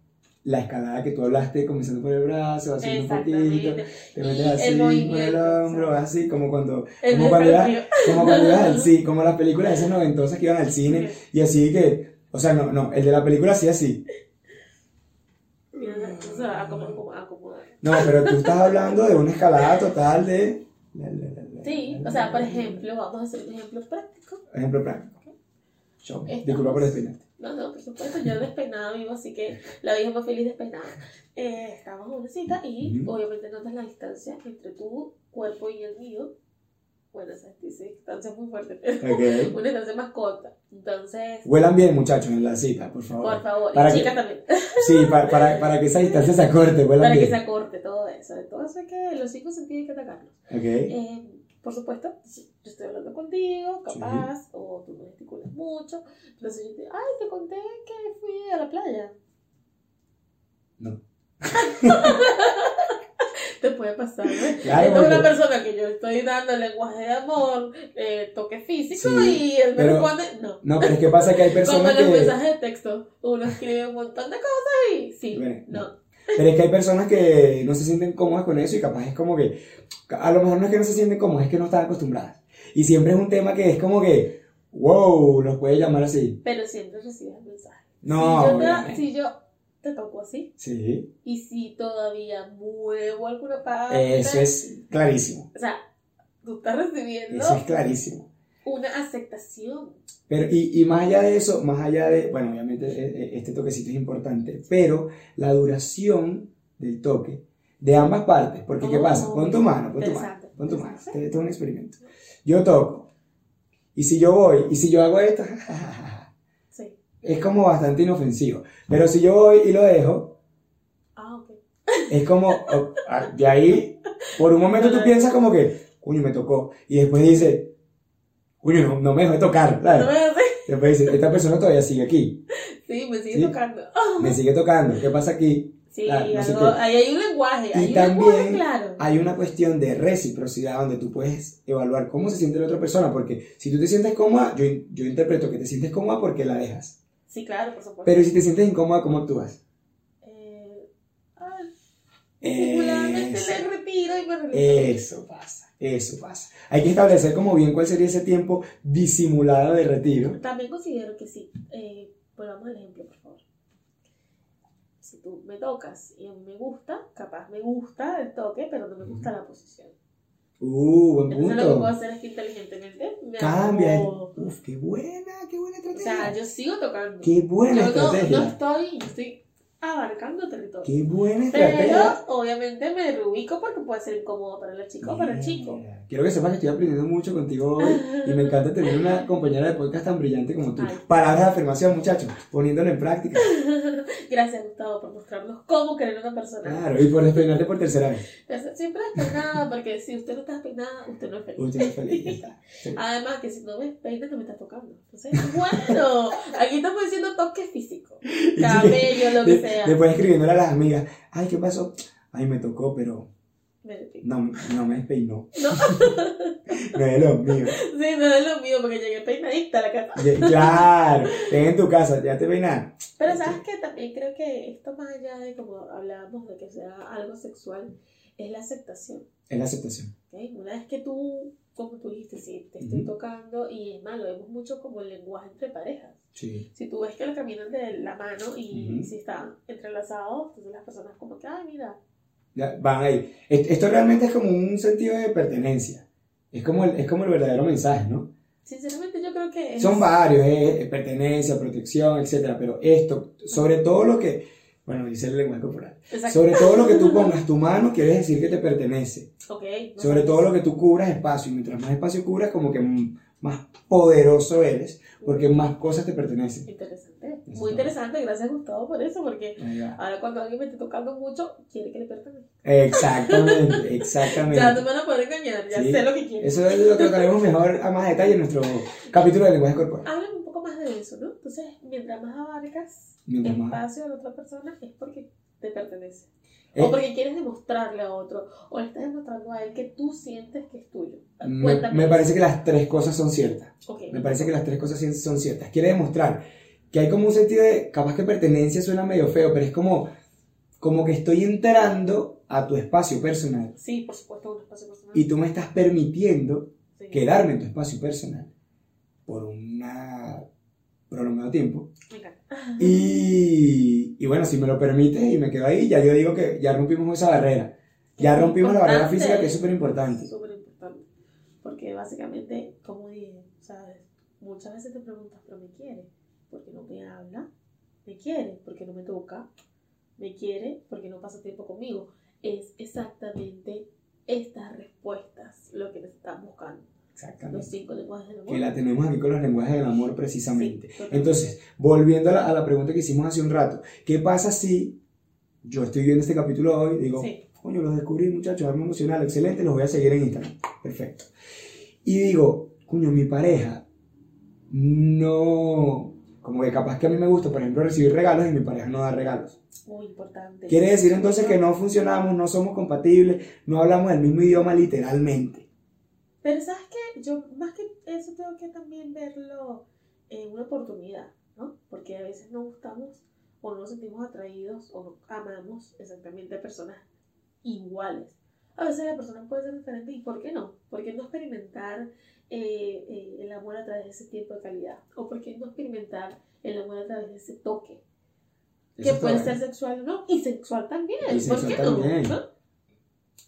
la escalada que tú hablaste, comenzando por el brazo, haciendo un poquito, te metes el así con el hombro, ¿sabes? así como cuando, El como cuando, ibas, como cuando ibas al cine, como las películas esas noventosas que iban al cine y así que, o sea, no, no, el de la película hacía así. No, pero tú estás hablando de una escalada total de... Sí, o sea, por ejemplo, vamos a hacer un ejemplo práctico. Ejemplo práctico. Show. Estamos- Disculpa por despeinarte. No, no, por supuesto, yo despeinada vivo, así que la vieja más feliz despeinada. Eh, estamos en una cita y Ujú. obviamente notas la distancia entre tu cuerpo y el mío. Bueno, esa distancia es muy fuerte, pero Ok. una distancia más corta. Entonces, Huelan bien, muchachos, en la cita, por favor. por favor, Para y que- chicas también, Sí, para, para, para que esa distancia se acorte, huelan para que bien. se acorte todo eso. Entonces, que los cinco sentidos hay que atacarlos. Ok. Eh, por supuesto, yo estoy hablando contigo, capaz, o tú no gesticulas mucho. Entonces yo te ay, te conté que fui a la playa. No. te puede pasar, Esta es una persona que yo estoy dando lenguaje de amor, eh, toque físico, Sí, y él me responde, no. No, pero es que pasa que hay Como personas en los que. mensajes de texto, uno escribe un montón de cosas y sí, Bueno, no. Pero es que hay personas que no se sienten cómodas con eso y capaz es como que. A lo mejor no es que no se sienten cómodas, es que no están acostumbradas. Y siempre es un tema que es como que. Wow, los puede llamar así. Pero siempre recibes el mensaje. No, si yo, te, si yo te toco así, Sí. y si todavía muevo alguna parte, Eso es clarísimo. o sea, tú estás recibiendo Eso es clarísimo. Una aceptación. Pero, y, y más allá de eso, más allá de, bueno, obviamente e- e- este toquecito es importante, pero la duración del toque de ambas partes, porque ¿qué Oh, pasa? Pon tu mano, pon tu mano, pon tu mano, esto es un experimento. Yo toco, y si yo voy, y si yo hago esto, Sí. es como bastante inofensivo, pero si yo voy y lo dejo, Ah, ok. es como, de ahí, por un momento tú piensas como que, coño, me tocó, y después dices, coño, no, no me dejó de tocar, ¿No ¿sabes? me hace? Después dices, esta persona todavía sigue aquí. Sí, me sigue Sí. tocando. me sigue tocando. ¿Qué pasa aquí? Sí, Ah, no algo- ahí hay un lenguaje. Y hay un lenguaje también claro. Hay una cuestión de reciprocidad donde tú puedes evaluar cómo se siente la otra persona, porque si tú te sientes cómoda, yo, yo interpreto que te sientes cómoda porque la dejas. Sí, claro, por supuesto. Pero si te sientes incómoda, ¿cómo actúas? Eh, ah, disimuladamente Eso. le retiro y me relajo. Eso pasa, eso pasa. Hay que establecer como bien cuál sería ese tiempo disimulado de retiro. También considero que sí. Eh, volvamos al ejemplo, por favor. Si tú me tocas y a mí me gusta, capaz me gusta el toque, pero no me gusta la posición. Uh, buen Entonces lo que puedo punto. hacer es que inteligentemente me Cambia. hago- Uf, qué buena, qué buena O sea, estrategia. yo sigo tocando. Qué buena yo no, no estrategia. estoy, yo estoy abarcando territorio. Qué buena Pero estrategia. obviamente me reubico porque puede ser incómodo para la chica o para el chico. Quiero que sepas que estoy aprendiendo mucho contigo hoy y me encanta tener una compañera de podcast tan brillante como tú. Ay. Palabras de afirmación, muchachos, poniéndolo en práctica. Gracias, Gustavo, por mostrarnos cómo querer a una persona. Claro, y por despeinarte por tercera vez. Siempre despeinada, porque si usted no está despeinada, usted no es feliz. Último feliz. ya está. Sí. Además, que si no me despeinas, no me estás tocando. Entonces, bueno, aquí estamos diciendo toque físico. Cabello, lo que sea. Después escribiéndole a las amigas, ay, ¿qué pasó? Ay, me tocó, pero no, no me despeinó. No. No es lo mío. Sí, no es lo mío, porque llegué peinadita a la casa. Claro, ten en tu casa, ya te peinaron. Pero sabes que también creo que esto más allá de como hablábamos de que sea algo sexual, es la aceptación. Es la aceptación. Una vez que tú, como tú dijiste, si te estoy Ujú. tocando, y es más, lo vemos mucho como el lenguaje entre parejas. Sí. Si tú ves que lo caminan de la mano y Ujú. si están entrelazados, entonces las personas como que, ay, mira, Ya, van ahí. Est- Esto realmente es como un sentido de pertenencia. Es como el, es como el verdadero mensaje, ¿no? sinceramente yo creo que es... Son varios, eh, pertenencia, protección, etcétera, pero esto, sobre todo lo que, bueno, dice el lenguaje corporal, Exacto. sobre todo lo que tú pongas tu mano, quiere decir que te pertenece. Ok, no Sobre sabes. todo lo que tú cubras espacio, y mientras más espacio cubras, como que más poderoso eres, porque más cosas te pertenecen. Interesante. Eso Muy interesante, gracias Gustavo por eso, porque ahora cuando alguien me esté tocando mucho, quiere que le pertenezca. Exactamente, exactamente. Ya no me van a poder engañar, ya Sí. sé lo que quiere. Eso es lo trataremos mejor a más detalle en nuestro capítulo de lenguaje corporal. Háblame más de eso, ¿no? Entonces, mientras más abarcas Mientras más- espacio a la otra persona, es porque te pertenece. Eh, O porque quieres demostrarle a otro, o le estás demostrando a él que tú sientes que es tuyo. me, me parece que las tres cosas son ciertas. Ok. Me parece que las tres cosas son ciertas. Quiere demostrar que hay como un sentido de, capaz que pertenencia suena medio feo, pero es como, como que estoy entrando a tu espacio personal Sí, por supuesto, un espacio personal. y tú me estás permitiendo Sí. quedarme en tu espacio personal por una prolongado tiempo. Me encanta. Y, y bueno, si me lo permites y me quedo ahí, ya yo digo que ya rompimos esa barrera. Ya rompimos la barrera física que es súper importante. Súper importante. Porque básicamente, como dije, ¿sabes? Muchas veces te preguntas, ¿pero me quiere? ¿Por qué no me habla? ¿Me quiere? ¿Por qué no me toca? ¿Me quiere? ¿Por qué no pasa tiempo conmigo? Es exactamente estas respuestas lo que están buscando. Los Exactamente. cinco lenguajes del amor. Que la tenemos aquí con los lenguajes del amor precisamente. Sí. Entonces, volviendo a la, a la pregunta que hicimos hace un rato, ¿qué pasa si yo estoy viendo este capítulo hoy digo, Sí. coño, los descubrí muchachos, arma emocional, excelente, los voy a seguir en Instagram, perfecto. Y digo, coño, mi pareja no, como que capaz que a mí me gusta, por ejemplo, recibir regalos y mi pareja no da regalos. Muy importante. Quiere decir entonces que no funcionamos, no somos compatibles, no hablamos el mismo idioma literalmente. Pero sabes que yo más que eso tengo que también verlo en una oportunidad, ¿no? Porque a veces no gustamos o no nos sentimos atraídos o no amamos exactamente a personas iguales. A veces la persona puede ser diferente y ¿por qué no? ¿Por qué no experimentar eh, eh, el amor a través de ese tiempo de calidad? ¿O por qué no experimentar el amor a través de ese toque? Eso que puede ser sexual o no, y sexual también. Y ¿Por sexual qué. ¿No?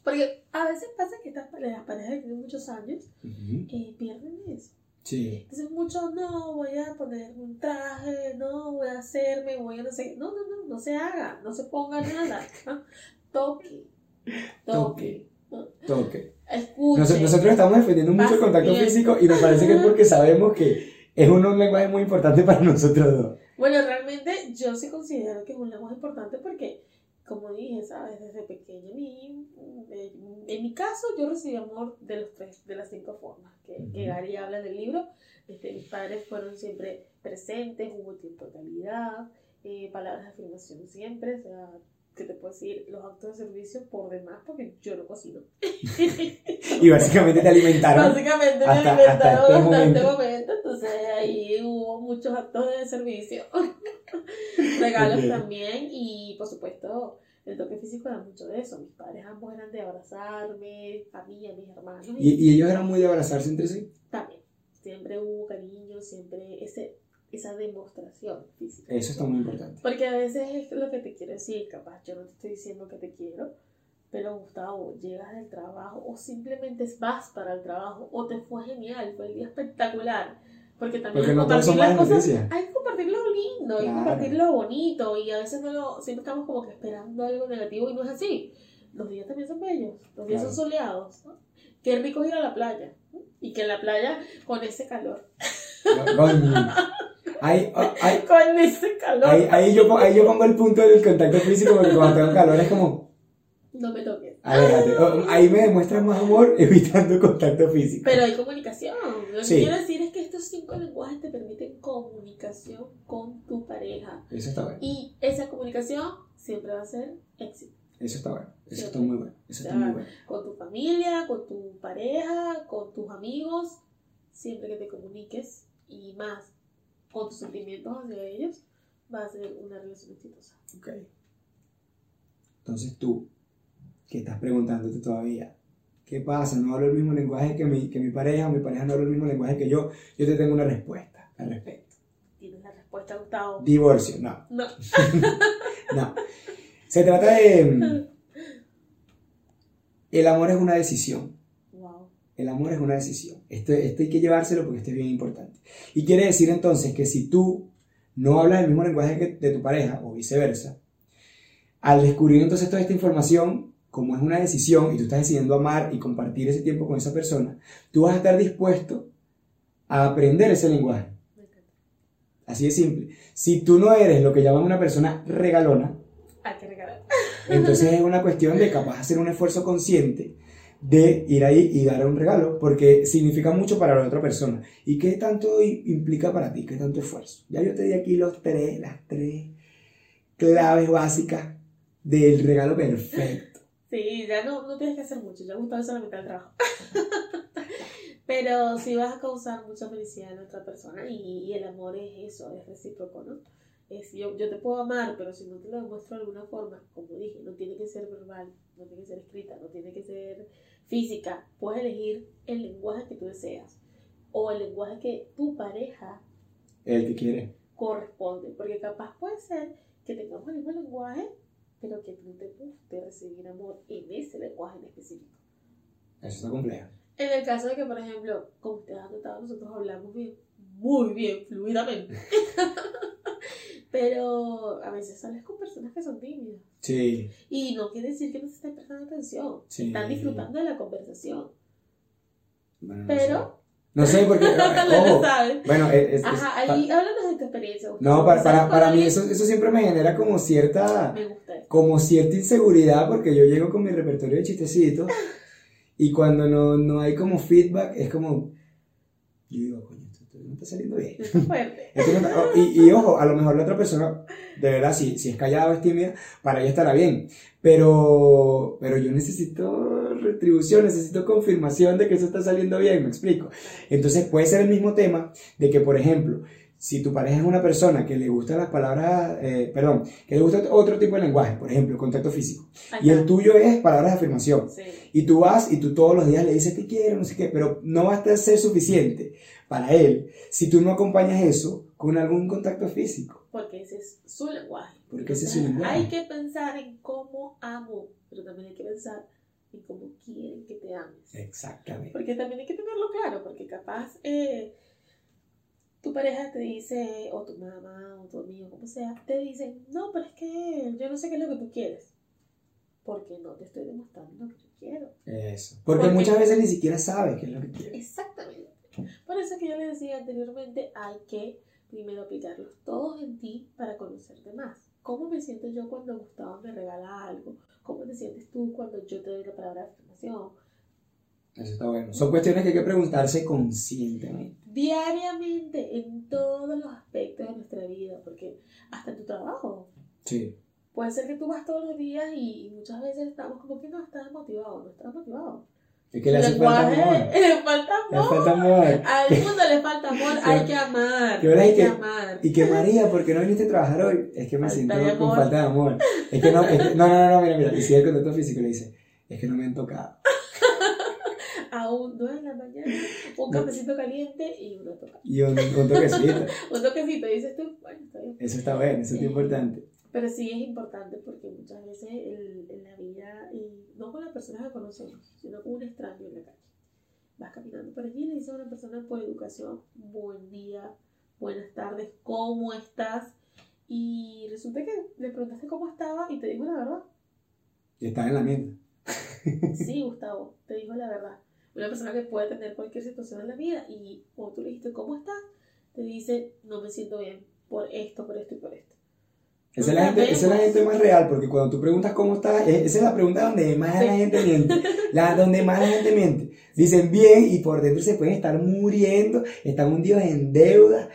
Porque a veces pasa que estas parejas, parejas que tienen muchos años, eh, pierden eso. Sí. Entonces muchos, no, voy a poner un traje, no, voy a hacerme, voy a no sé. No, no, no, no se haga, no se ponga nada. ¿no? Toque, toque, Toque. escuche. Nos- nosotros estamos defendiendo mucho el contacto Bien. físico y nos parece que es porque sabemos que es un, un lenguaje muy importante para nosotros dos. Bueno, realmente yo sí considero que es un lenguaje importante porque, como dije, ¿sabes? Desde pequeña, mi, en, en mi caso, yo recibí amor de, los tres, de las cinco formas que, que. Gary habla del libro. Este, mis padres fueron siempre presentes, hubo tiempo de calidad, eh, palabras de afirmación siempre, o sea, que te puedo decir, los actos de servicio por demás, porque yo no cocino. Y básicamente te alimentaron. Básicamente me hasta- alimentaron hasta este bastante momento. momento. entonces ahí hubo muchos actos de servicio, regalos Ok. también y por supuesto el toque físico era mucho de eso. Mis padres ambos eran de abrazarme, familia, mis hermanos Y, y ellos eran muy de abrazarse entre sí. también. Siempre hubo cariño, siempre ese, esa demostración física. Eso está muy importante. Porque a veces es lo que te quiero decir, capaz yo no te estoy diciendo que te quiero, pero Gustavo, llegas del trabajo o simplemente vas para el trabajo o te fue genial, fue el día espectacular. Porque también Porque no compartir las cosas, hay que compartir lo lindo, hay que Claro. compartir lo bonito y a veces no lo, siempre estamos como que esperando algo negativo y no es así. Los días también son bellos, los días Claro. son soleados. ¿no? Qué rico es ir a la playa y que en la playa con ese calor. Ahí, ahí, con ese calor, ahí, ahí yo, ahí yo pongo el punto del contacto físico porque cuando tengo calor es como, no me toques. aléjate. O- Ahí me demuestras más amor evitando contacto físico. Pero hay comunicación. Lo que quiero decir es que estos cinco lenguajes te permiten comunicación con tu pareja. Eso está bueno. Y esa comunicación siempre va a ser éxito. Eso está bueno. Eso está muy bueno. Eso está muy bueno. Con tu familia, con tu pareja, con tus amigos. Siempre que te comuniques y más con tus sentimientos hacia ellos, va a ser una relación exitosa. Ok. Entonces tú, que estás preguntándote todavía, ¿qué pasa? No hablo el mismo lenguaje que mi, que mi pareja, mi pareja no habla el mismo lenguaje que yo. Yo te tengo una respuesta al respecto. ¿Tienes la respuesta, Gustavo? Divorcio, no, No. no. Se trata de... mm, El amor es una decisión. Wow. El amor es una decisión. Esto, esto hay que llevárselo porque esto es bien importante. Y quiere decir entonces que si tú no hablas el mismo lenguaje que de tu pareja o viceversa, al descubrir entonces toda esta información, como es una decisión y tú estás decidiendo amar y compartir ese tiempo con esa persona, tú vas a estar dispuesto a aprender ese lenguaje. Así de simple. Si tú no eres lo que llaman una persona regalona, Hay que regalar. entonces es una cuestión de capaz hacer un esfuerzo consciente de ir ahí y dar un regalo, porque significa mucho para la otra persona. ¿Y qué tanto implica para ti? ¿Qué tanto esfuerzo? Ya yo te di aquí los tres, las tres claves básicas del regalo perfecto. Sí, ya no, no tienes que hacer mucho, ya Gustavo hizo la mitad del trabajo. Pero sí vas a causar mucha felicidad en otra persona y, y el amor es eso, es recíproco, ¿no? Es, yo, yo te puedo amar, pero si no te lo demuestro de alguna forma, como dije, no tiene que ser verbal, no tiene que ser escrita, no tiene que ser física. Puedes elegir el lenguaje que tú deseas o el lenguaje que tu pareja El que quiere. corresponde, porque capaz puede ser que tengamos el mismo lenguaje, pero que no te guste recibir amor en ese lenguaje en específico. Eso está complejo. En el caso de que, por ejemplo, como ustedes han notado, nosotros hablamos bien, muy bien, fluidamente. pero a veces sales con personas que son tímidas. Sí, Y no quiere decir que no se estén prestando atención. Sí. Están disfrutando de la conversación. bueno, no Pero-. No sé, porque... no ojo, bueno, es, es- Ajá, ahí háblanos de tu experiencia. No, para, ¿Sales para, para mí eso, eso siempre me genera como cierta... Me gusta eso. como cierta inseguridad porque yo llego con mi repertorio de chistecitos y cuando no, no hay como feedback es como yo digo coño está saliendo bien Está fuerte. No está- oh, y, y ojo a lo mejor la otra persona de verdad si, si es callada o es tímida para ella estará bien pero pero yo necesito retribución necesito confirmación de que eso está saliendo bien me explico entonces puede ser el mismo tema de que por ejemplo si tu pareja es una persona que le gustan las palabras, eh, perdón, que le gusta otro tipo de lenguaje, por ejemplo, contacto físico, y el Ajá. tuyo es palabras de afirmación, Sí. y tú vas y tú todos los días le dices te quiero, no sé qué, pero no va a ser suficiente para él si tú no acompañas eso con algún contacto físico. Porque ese es su lenguaje. Porque ese es su lenguaje. Hay que pensar en cómo amo, pero también hay que pensar y cómo quieren que te ames. Exactamente. Porque también hay que tenerlo claro, porque capaz eh, tu pareja te dice, o tu mamá, o tu amigo, como sea, te dicen, no, pero es que yo no sé qué es lo que tú quieres. Porque no te estoy demostrando lo que yo quiero. Eso. Porque, Porque- muchas veces ni siquiera sabes qué es lo que quieres. Exactamente. Por eso es que yo les decía anteriormente, hay que primero aplicarlos todos en ti para conocerte más. ¿Cómo me siento yo cuando Gustavo me regala algo? ¿Cómo te sientes tú cuando yo te doy la palabra de afirmación? Eso está bueno. Son cuestiones que hay que preguntarse conscientemente. Diariamente, en todos los aspectos de nuestra vida, porque hasta en tu trabajo. Sí. Puede ser que tú vas todos los días y, y muchas veces estamos como que no estás motivado, no estás motivado. Es que le hace falta amor. le falta Le amor. falta amor. Al mundo le falta amor, hay que amar. ¿Qué hora hay que que- amar. Y que María, ¿por qué no viniste a trabajar hoy? Es que me Falta siento de con falta de amor. Es que no, es que- no, no, no, no, mira, mira. Y sigue el contacto físico y le dice, es que no me han tocado. Aún no es la mañana, un No. cafecito caliente y una toca. Y un, un toquecito. Un toquecito, dices tú, bueno, está bien. Eso está bueno, eso es importante. Pero sí es importante porque muchas veces el- en la vida, y no con las personas que conocemos, sino con un extraño en la calle. Vas caminando por allí y le dices a una persona por educación, buen día, buenas tardes, ¿cómo estás? Y resulta que le preguntaste cómo estaba y te dijo la verdad. Y está en la mente. Sí, Gustavo, te dijo la verdad. Una persona que puede tener cualquier situación en la vida y cuando tú le dijiste cómo estás, te dice, no me siento bien por esto, por esto y por esto. Esa es, la gente, esa es la gente más real, porque cuando tú preguntas cómo estás, eh, esa es la pregunta donde más Sí. la gente miente. La, donde más la gente miente. Dicen bien y por dentro se pueden estar muriendo, están hundidos en deuda,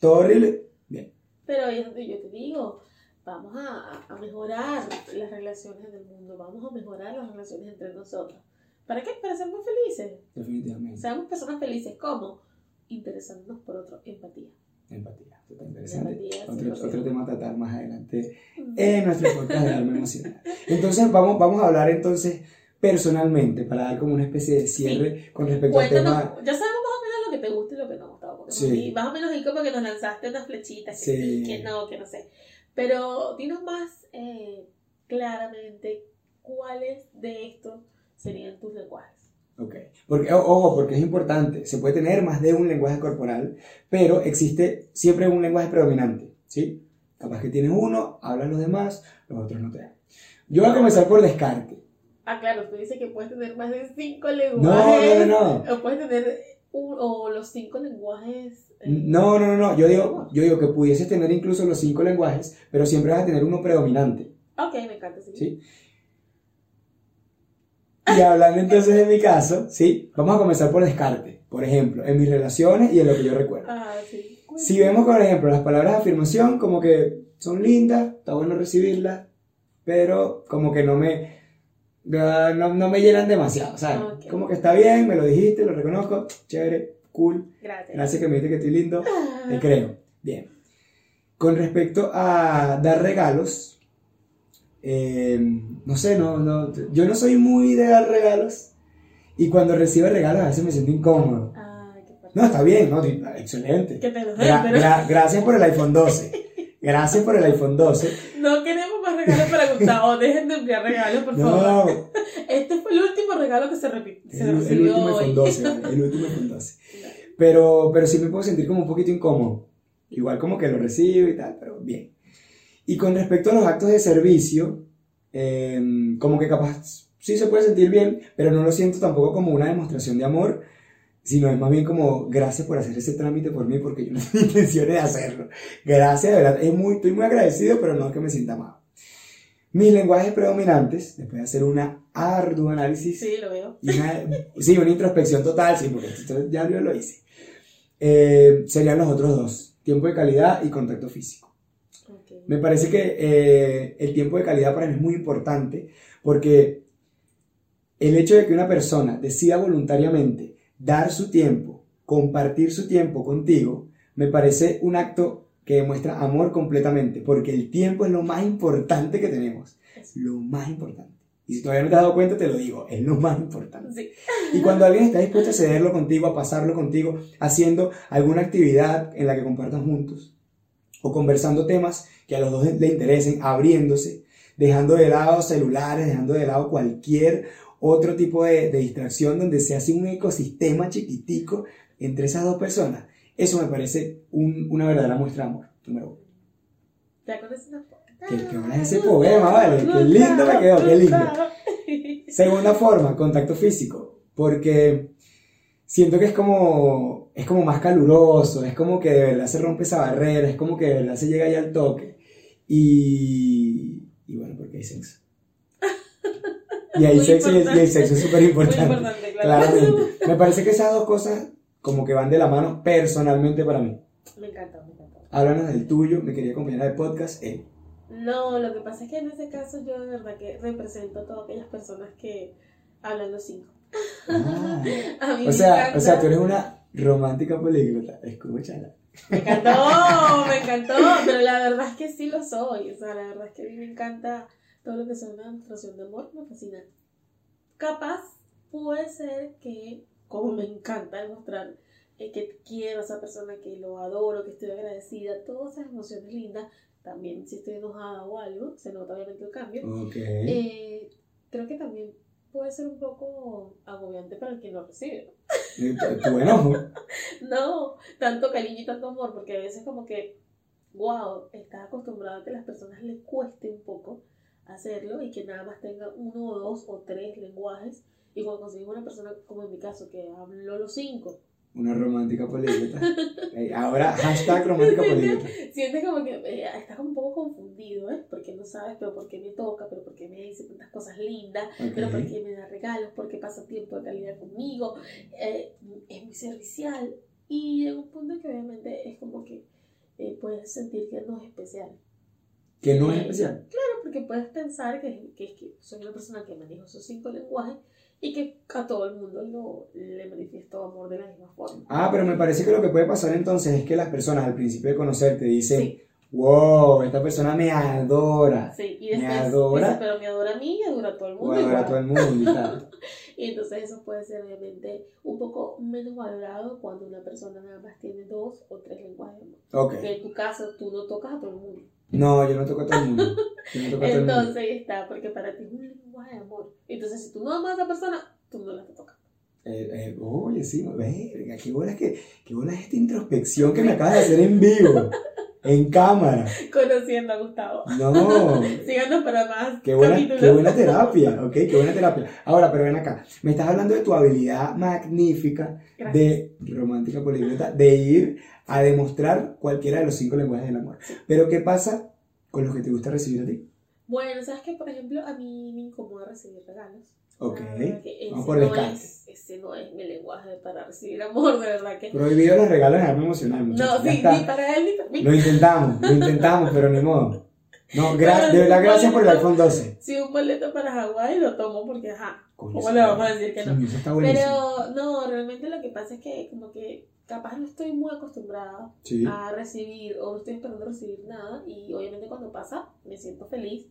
todo horrible. Bien. Pero donde yo te digo, vamos a, a- a mejorar las relaciones del mundo, vamos a mejorar las relaciones entre nosotros. ¿Para qué? Para ser más felices. Definitivamente. Seamos personas felices. ¿Cómo? Interesándonos por otro, empatía. Empatía. Está interesante. Empatía, Otro, 100%. otro tema a tratar más adelante en nuestro podcast de alma emocional. Entonces, vamos, vamos a hablar entonces personalmente, para dar como una especie de cierre con respecto al Cuéntanos, tema. ya sabemos más o menos lo que te gusta y lo que no porque Sí. sí, más o menos ahí como que nos lanzaste unas flechitas, que Sí. sí, que no, que no sé. Pero dinos más eh, claramente cuáles de estos serían tus lenguajes. Ok. Porque, ojo, porque es importante. Se puede tener más de un lenguaje corporal, pero existe siempre un lenguaje predominante. ¿Sí? Capaz que tienes uno, hablan los demás, los otros no te dan. Yo voy a comenzar por descarte. Ah, claro, tú dices que puedes tener más de cinco lenguajes. no, no, no. O puedes tener un- o los cinco lenguajes. eh, No, no, no, no. Yo digo, yo digo que pudieses tener incluso los cinco lenguajes, pero siempre vas a tener uno predominante. Ok, me encanta, sí. ¿Sí? Y hablando entonces de mi caso, ¿sí? Vamos a comenzar por descarte. Por ejemplo, en mis relaciones y en lo que yo recuerdo. Ah, sí. Si vemos, por ejemplo, las palabras de afirmación, como que son lindas, está bueno recibirlas, pero como que no me, no, no me llenan demasiado, ¿sabes? Ok. Como que está bien, me lo dijiste, lo reconozco, chévere, cool, Gracias. gracias que me dijiste que estoy lindo, te creo. Bien. Con respecto a dar regalos, eh, no sé, no, no, yo no soy muy de dar regalos y cuando recibo regalos a veces me siento incómodo. Qué parte. No, está bien, no, excelente. Que te lo den, Gra- pero gra- gracias por el iPhone 12. Gracias por el iPhone 12. no queremos más regalos para Gustavo. Dejen de enviar regalos, por favor. Este fue el último regalo que se, se el, el último hoy. iPhone 12, vale, el último iPhone 12. Pero, pero sí me puedo sentir como un poquito incómodo. Igual como que lo recibo y tal, pero bien. Y con respecto a los actos de servicio, eh, como que capaz sí se puede sentir bien, pero no lo siento tampoco como una demostración de amor, sino es más bien como gracias por hacer ese trámite por mí porque yo no tenía intenciones de hacerlo. Gracias, de verdad, es muy, estoy muy agradecido, pero no es que me sienta amado. Mis lenguajes predominantes, después de hacer una ardua análisis, Sí, lo veo. y una, sí, una introspección total, sí, porque esto ya yo lo hice. Eh, serían los otros dos, tiempo de calidad y contacto físico. Me parece que eh, el tiempo de calidad para mí es muy importante porque el hecho de que una persona decida voluntariamente dar su tiempo, compartir su tiempo contigo, me parece un acto que demuestra amor completamente, porque el tiempo es lo más importante que tenemos, lo más importante. Y si todavía no te has dado cuenta, te lo digo, es lo más importante. Sí. Y cuando alguien está dispuesto a cederlo contigo, a pasarlo contigo, haciendo alguna actividad en la que compartan juntos, o conversando temas que a los dos le interesen, abriéndose, dejando de lado celulares, dejando de lado cualquier otro tipo de, de distracción donde se hace un ecosistema chiquitico entre esas dos personas. Eso me parece un- una verdadera muestra de amor. Número uno. Ya con esa Qué- qué bueno ese poema, vale. Qué lindo me quedó, qué lindo. Segunda forma, contacto físico. Porque siento que es como, es como más caluroso, es como que de verdad se rompe esa barrera, es como que de verdad se llega ya al toque. Y, y bueno, porque hay sexo. Y hay sexo y y importante. sexo es súper importante. claro. Claramente. Me parece que esas dos cosas como que van de la mano personalmente para mí. Me encanta, me encanta. Háblanos del tuyo, mi querida compañera de podcast, él. No, lo que pasa es que en ese caso yo de verdad que represento a todas aquellas personas que hablan los cinco. Ah. A mí O me sea, encanta. o sea, tú eres una romántica políglota. Escúchala. Me encantó, me encantó, pero la verdad es que sí lo soy. O sea, la verdad es que a mí me encanta todo lo que sea una demostración de amor, me fascina. Capaz puede ser que, como me encanta demostrar eh, que quiero a esa persona, que lo adoro, que estoy agradecida, todas esas emociones lindas, también si estoy enojada o algo, se nota obviamente el cambio. Ok. Eh, creo que también puede ser un poco agobiante para el que lo recibe. Tu enojo. No, tanto cariño y tanto amor, porque a veces como que, wow, estás acostumbrado a que las personas les cueste un poco hacerlo y que nada más tenga uno o dos o tres lenguajes. Y cuando consigues una persona, como en mi caso, que habló los cinco, Una romántica políglota. Eh, Ahora, hashtag romántica políglota. sientes como que eh, estás un poco confundido, ¿eh? Porque no sabes, pero por qué me toca, pero por qué me dice tantas cosas lindas, pero por qué me da regalos, por qué pasa tiempo de calidad conmigo, eh, es muy servicial. Y llega un punto que obviamente es como que eh, puedes sentir que no es especial. Que no es especial. Claro, porque puedes pensar que, que, que soy una persona que maneja esos cinco lenguajes y que a todo el mundo lo, le manifiesto amor de la misma forma. Ah, pero me parece que lo que puede pasar entonces es que las personas al principio de conocerte dicen, Sí, wow, esta persona me adora. sí. Y Me después adora. dice, pero me adora a mí y adora a todo el O mundo. adora a igual". todo el mundo y tal. Y entonces eso puede ser obviamente un poco menos valorado cuando una persona nada más tiene dos o tres lenguajes de amor. Ok. Que en tu caso tú no tocas a todo el mundo. No, yo no toco a todo el mundo. Yo no toco a todo el mundo. Entonces ahí está, porque para ti es un lenguaje de amor. Entonces si tú no amas a esa persona, tú no la te tocas. Eh, eh, oye, sí, verga, qué bola, que, qué bola esta introspección que me acabas de hacer en vivo, en cámara. Conociendo a Gustavo. No, Síganos para más qué buena, capítulos. qué buena terapia, ok, qué buena terapia. Ahora, pero ven acá, me estás hablando de tu habilidad magnífica Gracias. de romántica políglota, de ir a demostrar cualquiera de los cinco lenguajes del amor. Pero, ¿qué pasa con los que te gusta recibir a ti? Bueno, sabes que por ejemplo a mí me incomoda recibir regalos. Ok, ese vamos por no descarte. es, ese no es mi lenguaje para recibir amor, de verdad que. Prohibido los regalos en arma emocional. No, sí, ni para él ni para mí. Lo intentamos, lo intentamos, pero ni modo. No, gra- de verdad, gracias por el iPhone 12. Si un boleto para Hawái lo tomo porque, ajá, ¿cómo le vamos a decir que no? Eso está. Pero no, realmente lo que pasa es que como que capaz no estoy muy acostumbrada Sí. a recibir o no estoy esperando recibir nada y obviamente cuando pasa me siento feliz,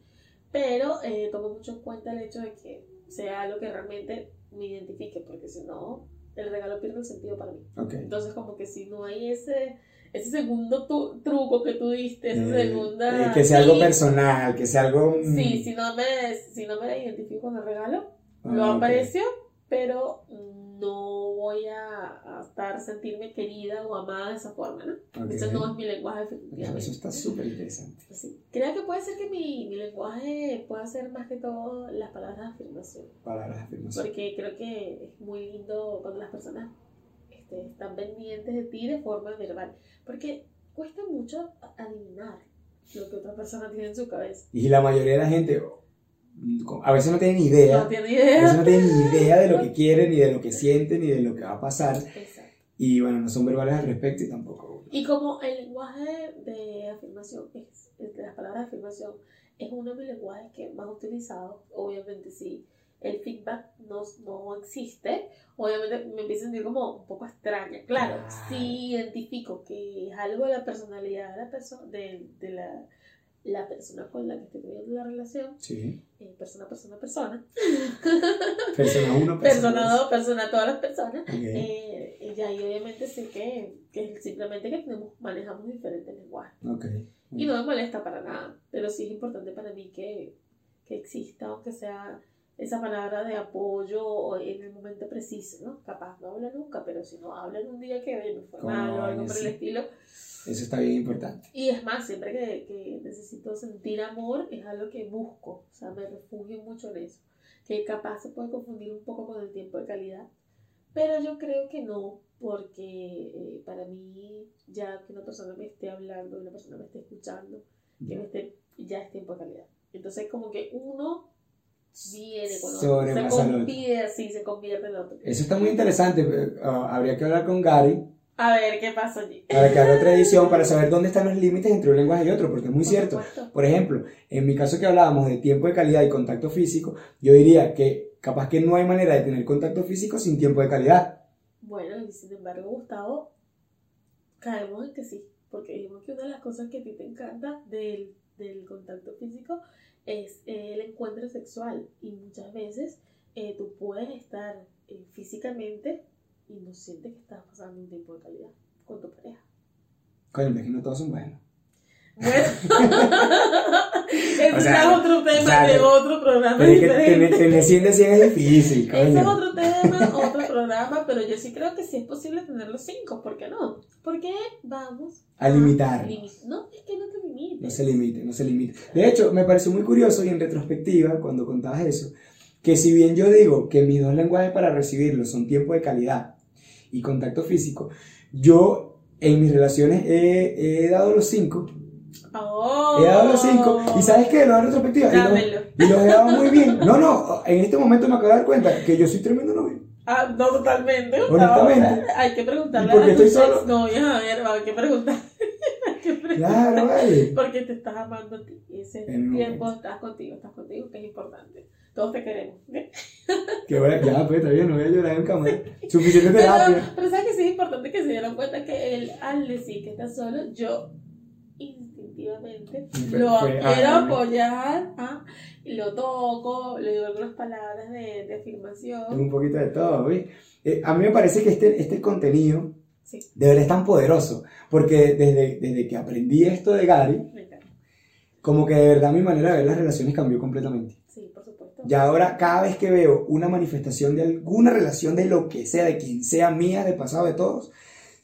pero eh, tomo mucho en cuenta el hecho de que sea algo que realmente me identifique porque si no el regalo pierde el sentido para mí. Entonces como que si no hay ese, ese segundo tu- truco que tú diste, esa Eh, segunda... eh, que sea algo personal, que sea algo. mm, Sí, si no me, si no me identifico con el regalo, ah, lo ok. aprecio, pero no voy a, a estar, sentirme querida o amada de esa forma, ¿no? Ok. Eso no es mi lenguaje Eso definitivamente. está súper interesante. Sí. Creo que puede ser que mi, mi lenguaje pueda ser más que todo las palabras de afirmación, Palabras de afirmación. porque creo que es muy lindo cuando las personas este, están pendientes de ti de forma verbal, porque cuesta mucho adivinar lo que otra persona tiene en su cabeza. Y la mayoría de la gente a veces no tiene ni idea. No tiene A veces idea. no tiene ni idea de lo que quiere, ni de lo que siente, ni de lo que va a pasar. Exacto. Y bueno, no son verbales al respecto y tampoco. Y como el lenguaje de afirmación, es, de las palabras de afirmación, es uno de mis lenguajes que más utilizado, obviamente si el feedback no, no existe, obviamente me empiezo a sentir como un poco extraña. Claro, Claro. si identifico que es algo de la personalidad de la, perso de, de la, la persona con la que estoy teniendo la relación, Sí. eh, persona, persona, persona, Persona 1, persona 2, persona, todas las personas, Ok. eh, y ahí obviamente sé que, que simplemente que tenemos, manejamos diferentes lenguajes. Y no me molesta para nada, pero sí es importante para mí que, que exista, aunque sea esa palabra de apoyo en el momento preciso, ¿no? Capaz no habla nunca, pero si no habla en un día que me fue mal o algo por el estilo. Eso está bien importante. Y es más, siempre que, que, necesito sentir amor, es algo que busco, o sea, me refugio mucho en eso. Que capaz se puede confundir un poco con el tiempo de calidad, pero yo creo que no, porque eh, para mí, ya que una persona me esté hablando, una persona me esté escuchando, que me esté, ya es tiempo de calidad. Entonces, como que uno viene con otro, se convierte, así, se convierte en otro. Eso está muy interesante. Ah, habría que hablar con Gary. A ver qué pasa allí. Para que haga otra edición, para saber dónde están los límites entre un lenguaje y otro, porque es muy cierto. Por ejemplo, en mi caso que hablábamos de tiempo de calidad y contacto físico, yo diría que capaz que no hay manera de tener contacto físico sin tiempo de calidad. Bueno, y sin embargo, Gustavo, caemos en que sí, porque dijimos que una de las cosas que a ti te encanta del, del contacto físico es el encuentro sexual y muchas veces eh, tú puedes estar eh, físicamente y no sientes que estás pasando un tiempo de calidad con tu pareja. Coño, es que no todos son buenos. Bueno, ese es otro tema de otro programa. Pero diferente. que tener 100 de 100 es difícil. Coño. Ese es otro tema, programa, pero yo sí creo que sí es posible tener los 5, ¿por qué no? Porque vamos a limitar. No, es que no te limites. No se limite, no se limite. De hecho, me pareció muy curioso y en retrospectiva, cuando contabas eso, que si bien yo digo que mis dos lenguajes para recibirlo son tiempo de calidad y contacto físico, yo en mis relaciones he, he dado los 5 Oh. He dado los cinco. ¿Y sabes qué? Lo hago en retrospectiva. Y los, he dado muy bien. No, no, en este momento me acabo de dar cuenta que yo soy tremendo. Ah, no, totalmente. Honestamente. hay que preguntarle a estoy solo. No, ya, a ver, hay que preguntar. Claro, vale. Porque te estás amando a ti. Y ese tiempo estás contigo, estás contigo, que es importante. Todos te queremos. Qué bueno, ya, pues está bien, no voy a llorar en cámara. Suficiente terapia. Pero, pero sabes que sí es importante que se dieran cuenta que él, al decir que está solo, yo instintivamente lo quiero apoyar, ¿ah? lo toco, le digo algunas palabras de, de afirmación. Un poquito de todo, eh, a mí me parece que este, este contenido de verdad es tan poderoso, porque desde, desde que aprendí esto de Gary, como que de verdad mi manera de ver las relaciones cambió completamente. Sí, por supuesto. Y ahora cada vez que veo una manifestación de alguna relación de lo que sea, de quien sea mía, de pasado de todos,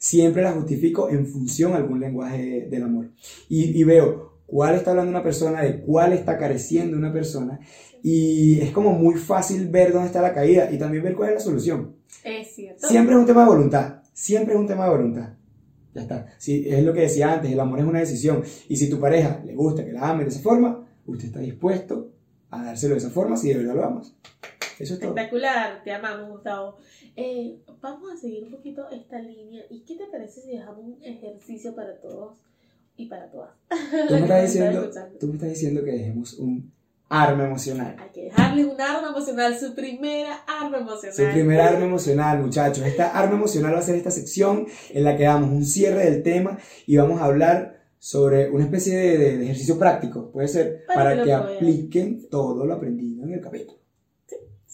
siempre la justifico en función a algún lenguaje del amor. Y, veo cuál está hablando una persona, de cuál está careciendo una persona, y es como muy fácil ver dónde está la caída y también ver cuál es la solución. Es cierto. Siempre es un tema de voluntad, siempre es un tema de voluntad. Ya está. Si, es lo que decía antes, el amor es una decisión. Y si tu pareja le gusta que la ame de esa forma, usted está dispuesto a dárselo de esa forma si de verdad lo amas. Eso es todo. Espectacular, te amamos, Gustavo. Eh, vamos a seguir un poquito esta línea. ¿Y qué te parece si dejamos un ejercicio para todos y para todas? Tú me, estás diciendo, tú me estás diciendo que dejemos un arma emocional. Hay que dejarle un arma emocional, su primera arma emocional. Su primera arma emocional, muchachos. Esta arma emocional va a ser esta sección en la que damos un cierre del tema y vamos a hablar sobre una especie de, ejercicio práctico, puede ser, para, que, apliquen todo lo aprendido en el capítulo.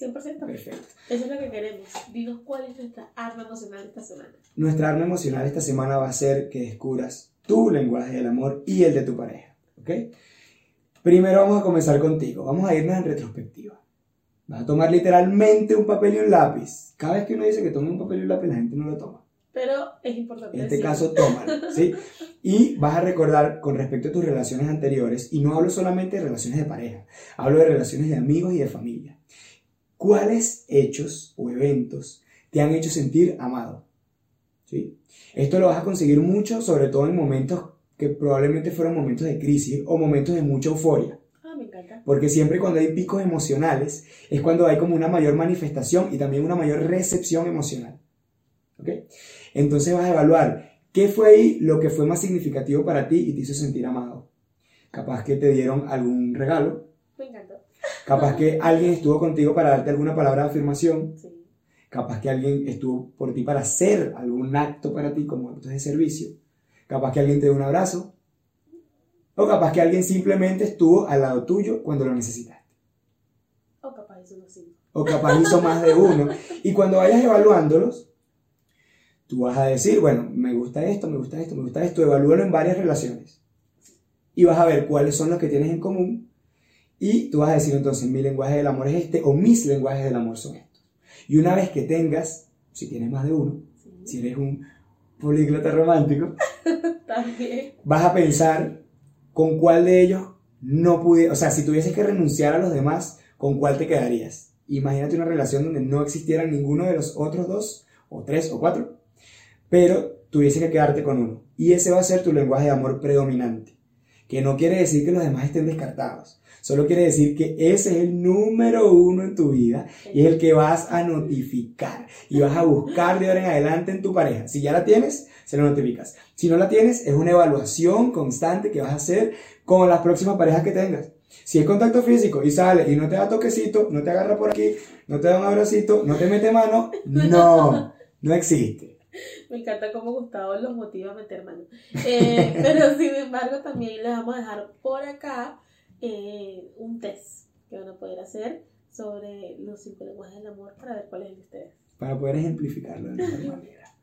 100%. Perfecto. Eso es lo que queremos. Dinos cuál es nuestra arma emocional esta semana. Nuestra arma emocional esta semana va a ser que descubras tu lenguaje del amor y el de tu pareja. ¿Ok? Primero vamos a comenzar contigo. Vamos a irnos en retrospectiva. Vas a tomar literalmente un papel y un lápiz. Cada vez que uno dice que tome un papel y un lápiz, la gente no lo toma. Pero es importante. En este caso, tómalo. ¿sí? Y vas a recordar con respecto a tus relaciones anteriores, y no hablo solamente de relaciones de pareja, hablo de relaciones de amigos y de familia. ¿Cuáles hechos o eventos te han hecho sentir amado? ¿Sí? Esto lo vas a conseguir mucho, sobre todo en momentos que probablemente fueron momentos de crisis o momentos de mucha euforia. Ah, me encanta. Porque siempre cuando hay picos emocionales es cuando hay como una mayor manifestación y también una mayor recepción emocional. ¿Ok? Entonces vas a evaluar qué fue ahí lo que fue más significativo para ti y te hizo sentir amado. Capaz que te dieron algún regalo. Me encantó. Capaz que alguien estuvo contigo para darte alguna palabra de afirmación. Capaz que alguien estuvo por ti para hacer algún acto para ti como actos de servicio. Capaz que alguien te dio un abrazo. O capaz que alguien simplemente estuvo al lado tuyo cuando lo necesitaste. O capaz hizo uno O capaz hizo más de uno. Y cuando vayas evaluándolos, tú vas a decir, bueno, me gusta esto, me gusta esto, me gusta esto. Evalúalo en varias relaciones. Y vas a ver cuáles son los que tienes en común Y tú vas a decir entonces, mi lenguaje del amor es este o mis lenguajes del amor son estos. Y una vez que tengas, si tienes más de uno, Sí. si eres un políglota romántico, También. vas a pensar con cuál de ellos no pude, o sea, si tuvieses que renunciar a los demás, ¿con cuál te quedarías? Imagínate una relación donde no existieran ninguno de los otros dos, o tres, o cuatro, pero tuviese que quedarte con uno. Y ese va a ser tu lenguaje de amor predominante, que no quiere decir que los demás estén descartados, solo quiere decir que ese es el número uno en tu vida y es el que vas a notificar y vas a buscar de ahora en adelante en tu pareja. Si ya la tienes, se lo notificas. Si no la tienes, es una evaluación constante que vas a hacer con las próximas parejas que tengas. Si es contacto físico y sale y no te da toquecito, no te agarra por aquí, no te da un abracito, no te mete mano, no, no existe. Me encanta cómo Gustavo los motiva a meter mano. Eh, pero sin embargo, también les vamos a dejar por acá eh, un test que van a poder hacer sobre los cinco lenguajes del amor para ver cuál es el de ustedes. Para poder ejemplificarlo de mejor manera.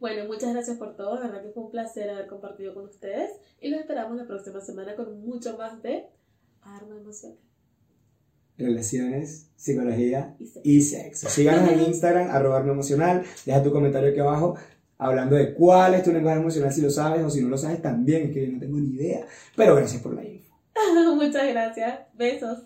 Bueno, muchas gracias por todo. De verdad que fue un placer haber compartido con ustedes. Y los esperamos la próxima semana con mucho más de Arma Emocional Relaciones, psicología y sexo. y sexo. Síganos en Instagram, arroba Arma emocional, deja tu comentario aquí abajo hablando de cuál es tu lenguaje emocional, si lo sabes o si no lo sabes también, es que yo no tengo ni idea, pero gracias por la info. Muchas gracias. Besos.